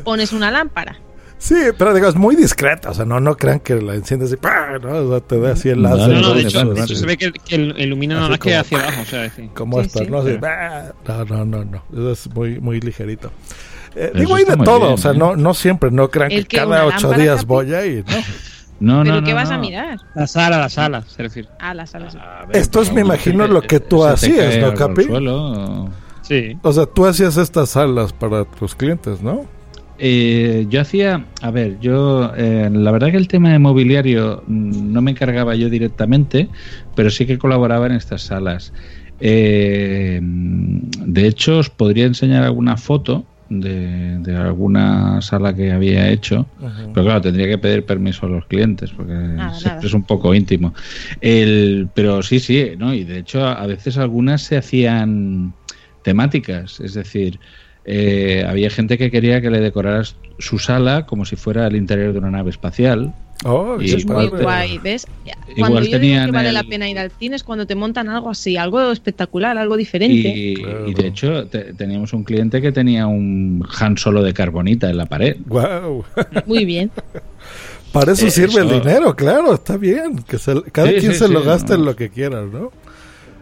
S6: pones una lámpara?
S5: Sí, pero digo, es muy discreta. O sea, no, no crean que la enciendes y ¡pah! ¿no? O sea, te da así el láser.
S7: No, no,
S5: ¿no?
S7: de hecho, de
S5: ¿no?
S7: hecho se ve que, que el- ilumina nada más que hacia abajo. O sea.
S5: Como
S6: Sí,
S5: estas,
S6: sí.
S5: ¿no? No, no, no, no. Eso es muy, muy ligerito. Eh, digo, hay de todo.
S2: bien,
S5: o sea,
S2: ¿eh?
S5: no, no siempre. No crean que
S6: que
S5: cada ocho días
S6: Capi.
S5: voy ahí. ¿no?
S2: No,
S6: ¿Pero
S2: no,
S6: qué
S2: no,
S6: vas a mirar?
S7: La sala, la sala, se refiere.
S6: Ah, la sala. sí.
S2: A ver,
S5: Esto es, me
S2: no,
S5: imagino, lo que tú hacías, ¿no, Capi?
S2: suelo, o-
S7: Sí.
S5: O sea, tú hacías estas salas para tus clientes, ¿no?
S2: Eh, yo hacía, a ver, yo, eh, la verdad que el tema de mobiliario mm, no me encargaba yo directamente, pero sí que colaboraba en estas salas. Eh, de hecho, os podría enseñar alguna foto de, de alguna sala que había hecho, pero claro, tendría que pedir permiso a los clientes porque
S6: Nada,
S2: siempre
S6: nada.
S2: es un poco íntimo. El, pero sí, sí, ¿no? Y de hecho, a veces algunas se hacían temáticas, es decir, eh, había gente que quería que le decoraras su sala como si fuera el interior de una nave espacial.
S5: Oh,
S2: Y
S6: Eso es muy
S2: padre.
S6: guay, ¿ves?
S2: Igual
S6: Cuando yo digo que vale
S2: el-
S6: la pena ir al cine es cuando te montan algo así, algo espectacular, algo diferente.
S2: Y, y de hecho te- teníamos un cliente que tenía un Han Solo de carbonita en la pared.
S5: Wow.
S6: Muy bien.
S5: Para eso
S2: Eh,
S5: sirve el dinero, claro, está bien. Que se- cada
S2: Sí,
S5: quien
S2: sí,
S5: se lo
S2: sí,
S5: gaste
S2: no.
S5: en lo que quiera, ¿no?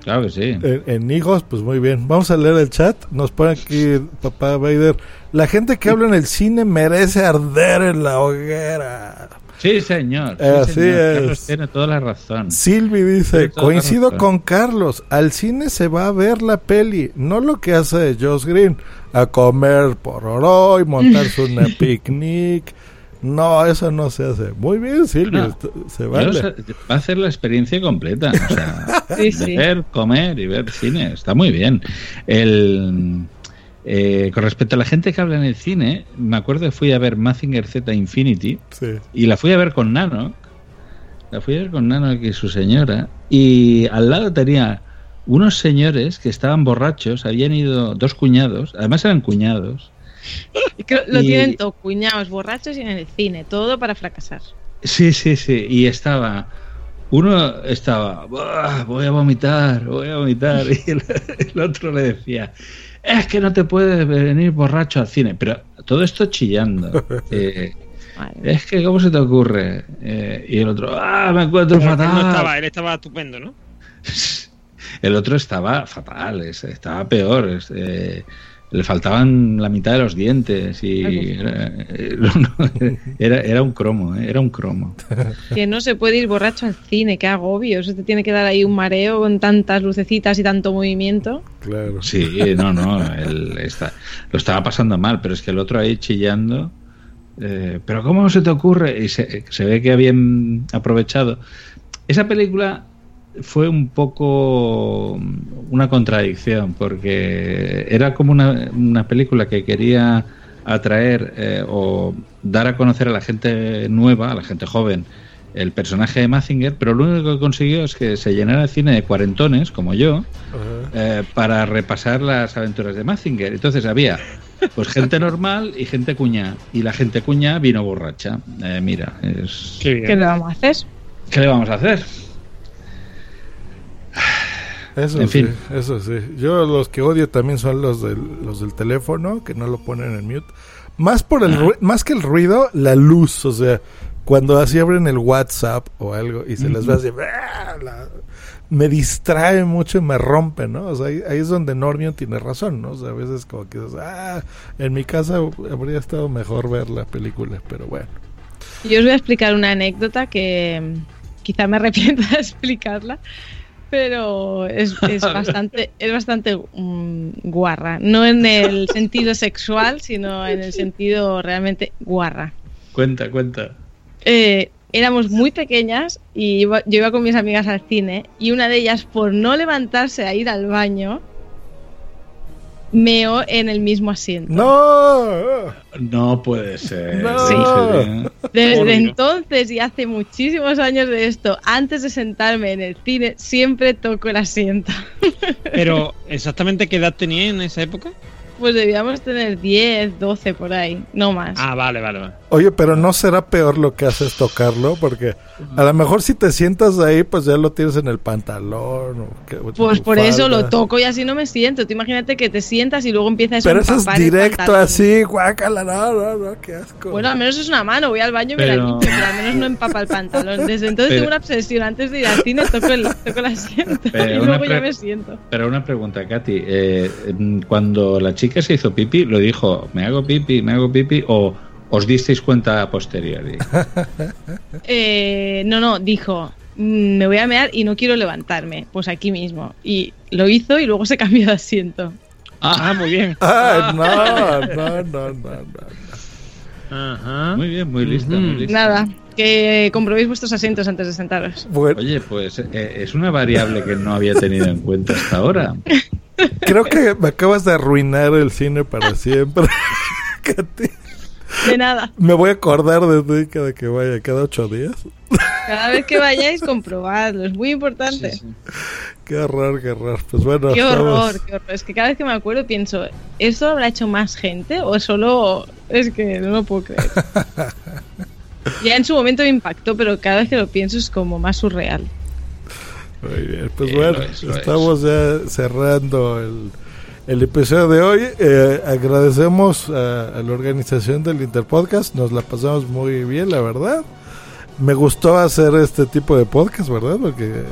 S2: Claro que sí.
S5: En, en hijos, pues muy bien. Vamos a leer el chat. Nos pone aquí papá Vader. La gente que habla en el cine merece arder en la hoguera.
S2: Sí, señor. sí,
S5: Así
S2: señor.
S5: es.
S2: Carlos tiene toda la razón.
S5: Silvi dice, coincido con Carlos, al cine se va a ver la peli, no lo que hace Josh Green, a comer pororó y montarse una picnic. No, eso no se hace. Muy bien, Silvi,
S2: No.
S5: se vale.
S2: va a hacer la experiencia completa. O sea,
S6: Sí, sí.
S2: ver, comer y ver cine. Está muy bien. El, eh, con respecto a la gente que habla en el cine, me acuerdo que fui a ver Mazinger Z Infinity
S5: Sí.
S2: y la fui a ver con Nano. La fui a ver con Nano y su señora. Y al lado tenía unos señores que estaban borrachos, habían ido dos cuñados, además eran cuñados.
S6: Lo
S2: Y-
S6: tienen todos cuñados, borrachos y en el cine, todo para fracasar.
S2: Sí, sí, sí. Y estaba. Uno estaba. "Buah, Voy a vomitar, voy a vomitar. Y el, el otro le decía. Es que no te puedes venir borracho al cine. Pero todo esto chillando. Eh, es que, ¿cómo se te ocurre? Eh, y el otro, ah, me encuentro
S7: Pero él
S2: fatal.
S7: no estaba, él estaba estupendo, ¿no?
S2: El otro estaba fatal, es- estaba peor. eh, le faltaban la mitad de los dientes y era, eh, era, era un cromo, eh, era un cromo.
S6: Que no se puede ir borracho al cine, qué agobio. Eso te tiene que dar ahí un mareo con tantas lucecitas y tanto movimiento.
S5: Claro.
S2: Sí, no, no, él está, lo estaba pasando mal, pero es que el otro ahí chillando. eh, pero ¿cómo se te ocurre? Y se, se ve que habían aprovechado. Esa película fue un poco una contradicción, porque era como una, una película que quería atraer eh, o dar a conocer a la gente nueva, a la gente joven, el personaje de Mazinger, pero lo único que consiguió es que se llenara el cine de cuarentones, como yo, eh, para repasar las aventuras de Mazinger. Entonces había pues gente normal y gente cuña. Y la gente cuña vino borracha. Eh, mira, es...
S6: ¿Qué le vamos a hacer?
S2: ¿Qué le vamos a hacer?
S5: Eso
S2: En
S5: sí,
S2: fin.
S5: eso sí. Yo los que odio también son los del, los del teléfono, que no lo ponen en mute. Más por el ru- más que el ruido, la luz, o sea, cuando así abren el WhatsApp o algo y se les va así, ¡ah! la- me distrae mucho y me rompe, ¿no? O sea, ahí, ahí es donde Normion tiene razón, ¿no? O sea, a veces como que dices, ah, en mi casa habría estado mejor ver la película, pero bueno.
S6: Yo os voy a explicar una anécdota que mm, quizá me arrepienta de explicarla, pero es, es bastante, es bastante mm, guarra. No en el sentido sexual, sino en el sentido realmente guarra.
S2: Cuenta, cuenta.
S6: Eh, éramos muy pequeñas y iba- yo iba con mis amigas al cine y una de ellas, por no levantarse a ir al baño, meó en el mismo asiento.
S5: ¡No!
S2: No puede ser.
S5: No.
S2: ¿En serio?
S6: Desde entonces y hace muchísimos años de esto, antes de sentarme en el cine, siempre toco el asiento.
S7: Pero, ¿exactamente qué edad tenía en esa época?
S6: Pues debíamos tener 10, 12 por ahí, no más.
S7: Ah, vale, vale, vale.
S5: Oye, pero no será peor lo que haces tocarlo, porque a lo mejor si te sientas ahí, pues ya lo tienes en el pantalón. O que-
S6: Pues por eso lo toco y así no me siento. Tú imagínate que te sientas y luego empiezas a
S5: Pero eso es directo así, guácala, no, no, no, qué asco.
S6: Bueno, al menos es una mano, voy al baño y me la limpio, pero al menos no empapa el pantalón. Desde entonces
S2: Pero-
S6: tengo una obsesión. Antes de ir al cine toco el, toco el asiento
S2: Pero
S6: y luego ya me siento.
S2: Pero una pregunta, Katy. eh, mm, cuando la chica se hizo pipi, ¿lo dijo, me hago pipi, me hago pipi? ¿O os disteis cuenta a posteriori?
S6: Eh, no, no, dijo, "Mm, me voy a mear y no quiero levantarme. Pues aquí mismo. Y lo hizo y luego se cambió de asiento.
S7: Ah, muy bien.
S5: Ay, no, no, no, no, no.
S7: Ajá.
S2: Muy bien, muy lista, muy lista.
S6: Nada, que comprobéis vuestros asientos antes de sentaros.
S5: Bueno,
S2: Oye, pues eh, es una variable que no había tenido en cuenta hasta ahora.
S5: creo que me acabas de arruinar el cine para siempre. Katy.
S6: De nada.
S5: Me voy a acordar de ti cada que vaya, cada ocho días.
S6: Cada vez que vayáis, comprobadlo. Es muy importante.
S5: Qué horror, qué horror. Pues bueno,
S6: Qué
S5: estamos-
S6: horror, qué horror. Es que cada vez que me acuerdo pienso, ¿esto lo habrá hecho más gente o solo es que no lo puedo creer? ya en su momento me impactó, pero cada vez que lo pienso es como más surreal.
S5: Muy bien, pues bueno,
S2: es,
S5: estamos ya cerrando el, el episodio de hoy. Eh, agradecemos a, a la organización del Interpodcast, nos la pasamos muy bien, la verdad. Me gustó hacer este tipo de podcast, ¿verdad? Porque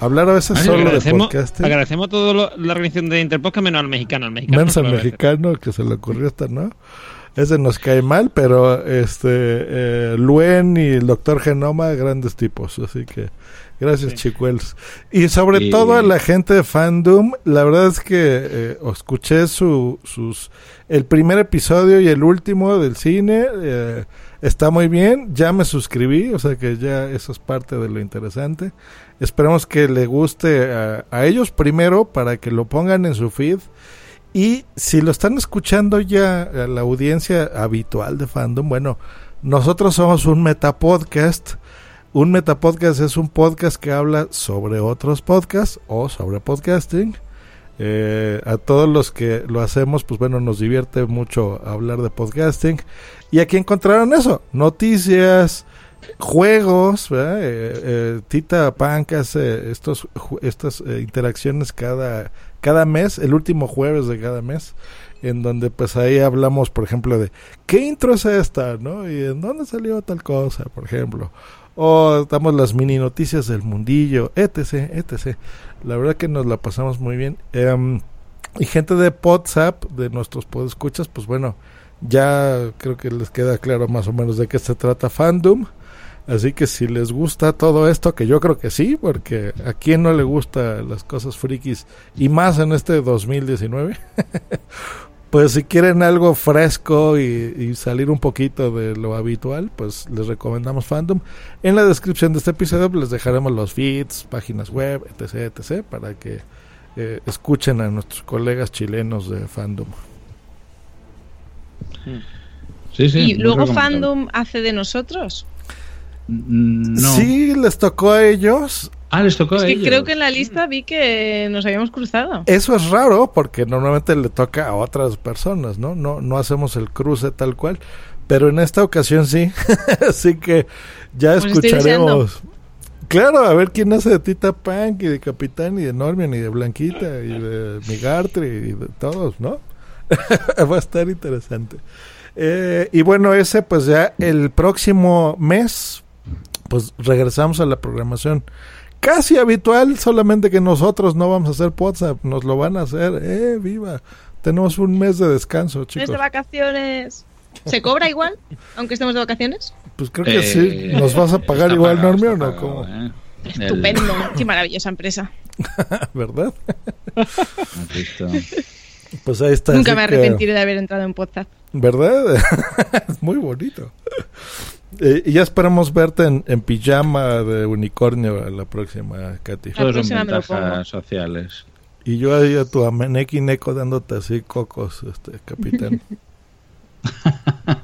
S5: hablar a veces
S7: Ay,
S5: solo de podcasting.
S7: agradecemos a toda la organización de Interpodcast menos al mexicano. Al mexicano
S5: Menos
S7: no
S5: al mexicano que se le ocurrió esta, ¿no? Ese nos cae mal, pero este eh, Luen y el doctor Genoma, grandes tipos. Así que gracias, chicuelos. Y sobre
S2: Y-
S5: todo a la gente de Fandom, la verdad es que eh, escuché su, sus el primer episodio y el último del cine. eh, está muy bien, ya me suscribí, o sea que ya eso es parte de lo interesante. Esperemos que le guste a, a ellos primero para que lo pongan en su feed. Y si lo están escuchando ya a la audiencia habitual de fandom, bueno, nosotros somos un metapodcast. Un metapodcast es un podcast que habla sobre otros podcasts o sobre podcasting. Eh, a todos los que lo hacemos, pues bueno, nos divierte mucho hablar de podcasting. Y aquí encontraron eso, noticias, juegos. Eh, eh, Tita Punk hace estos, ju- estas eh, interacciones cada, cada mes, el último jueves de cada mes, en donde pues ahí hablamos, por ejemplo, de qué intro es esta, ¿no? Y en dónde salió tal cosa, por ejemplo. O damos las mini noticias del mundillo, etc, etc. La verdad que nos la pasamos muy bien. Em, y gente de WhatsApp, de nuestros podescuchas, pues bueno, ya creo que les queda claro más o menos de qué se trata Fandom. Así que si les gusta todo esto, que yo creo que sí, porque a quien no le gusta las cosas frikis y más en este 2019, pues si quieren algo fresco y, y salir un poquito de lo habitual, pues les recomendamos Fandom. En la descripción de este episodio les dejaremos los feeds, páginas web, etc, etc, para que eh, escuchen a nuestros colegas chilenos de Fandom.
S2: Sí, sí.
S6: y luego. Fandom hace de nosotros.
S2: Mm, No.
S5: Sí, les tocó a ellos.
S2: Ah, les tocó
S6: Es
S2: a
S6: que
S2: ellos.
S6: creo que en la lista vi que nos habíamos cruzado.
S5: Eso es raro porque normalmente le toca a otras personas, ¿no? No, no hacemos el cruce tal cual. Pero en esta ocasión sí. Así que ya
S6: Pues
S5: escucharemos. Claro, a ver quién hace de Tita Punk y de Capitán y de Normion y de Blanquita y de Migartri y de todos, ¿no? Va a estar interesante. Eh, y bueno, ese pues ya el próximo mes pues regresamos a la programación casi habitual, solamente que nosotros no vamos a hacer WhatsApp, nos lo van a hacer, eh, viva. Tenemos un mes de descanso,
S6: Mes
S5: chicos.
S6: de vacaciones. ¿Se cobra igual, aunque estemos de vacaciones?
S5: Pues creo que
S2: Eh,
S5: sí. ¿Nos vas a pagar igual,
S2: pagado,
S5: Normio, o no?
S2: eh. El-
S6: Estupendo. Qué maravillosa empresa.
S5: ¿Verdad? Pues ahí está.
S6: Nunca me
S5: que-
S6: arrepentiré de haber entrado en podcast.
S5: ¿Verdad? es muy bonito. Eh, y ya esperamos verte en, en pijama de unicornio la próxima, Katy.
S6: La
S2: Todos son
S6: próxima me lo pongo.
S2: ventajas sociales.
S5: Y yo ahí a tu ameneki neko dándote así cocos, este capitán.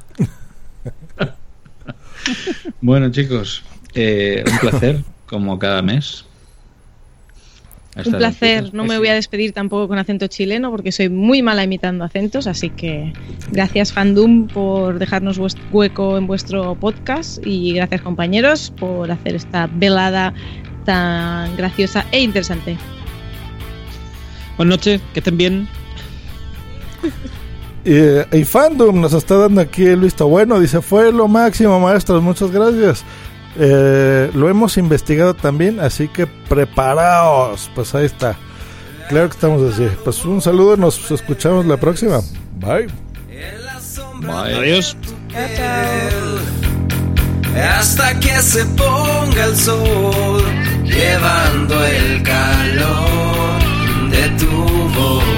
S2: Bueno, chicos, eh, un placer, como cada mes.
S6: Un placer. No me voy a despedir tampoco con acento chileno porque soy muy mala imitando acentos, así que gracias Fandom por dejarnos vuest- hueco en vuestro podcast y gracias compañeros por hacer esta velada tan graciosa e interesante.
S7: Buenas noches, que estén bien.
S5: Y, eh, y Fandom nos está dando aquí el visto bueno. Dice, fue lo máximo, maestros. Muchas gracias. Eh, lo hemos investigado también, así que preparaos. Pues ahí está. Claro que estamos así. Pues un saludo, nos escuchamos la próxima. Bye.
S7: Adiós.
S15: hasta que se ponga el sol, llevando el calor de tu voz.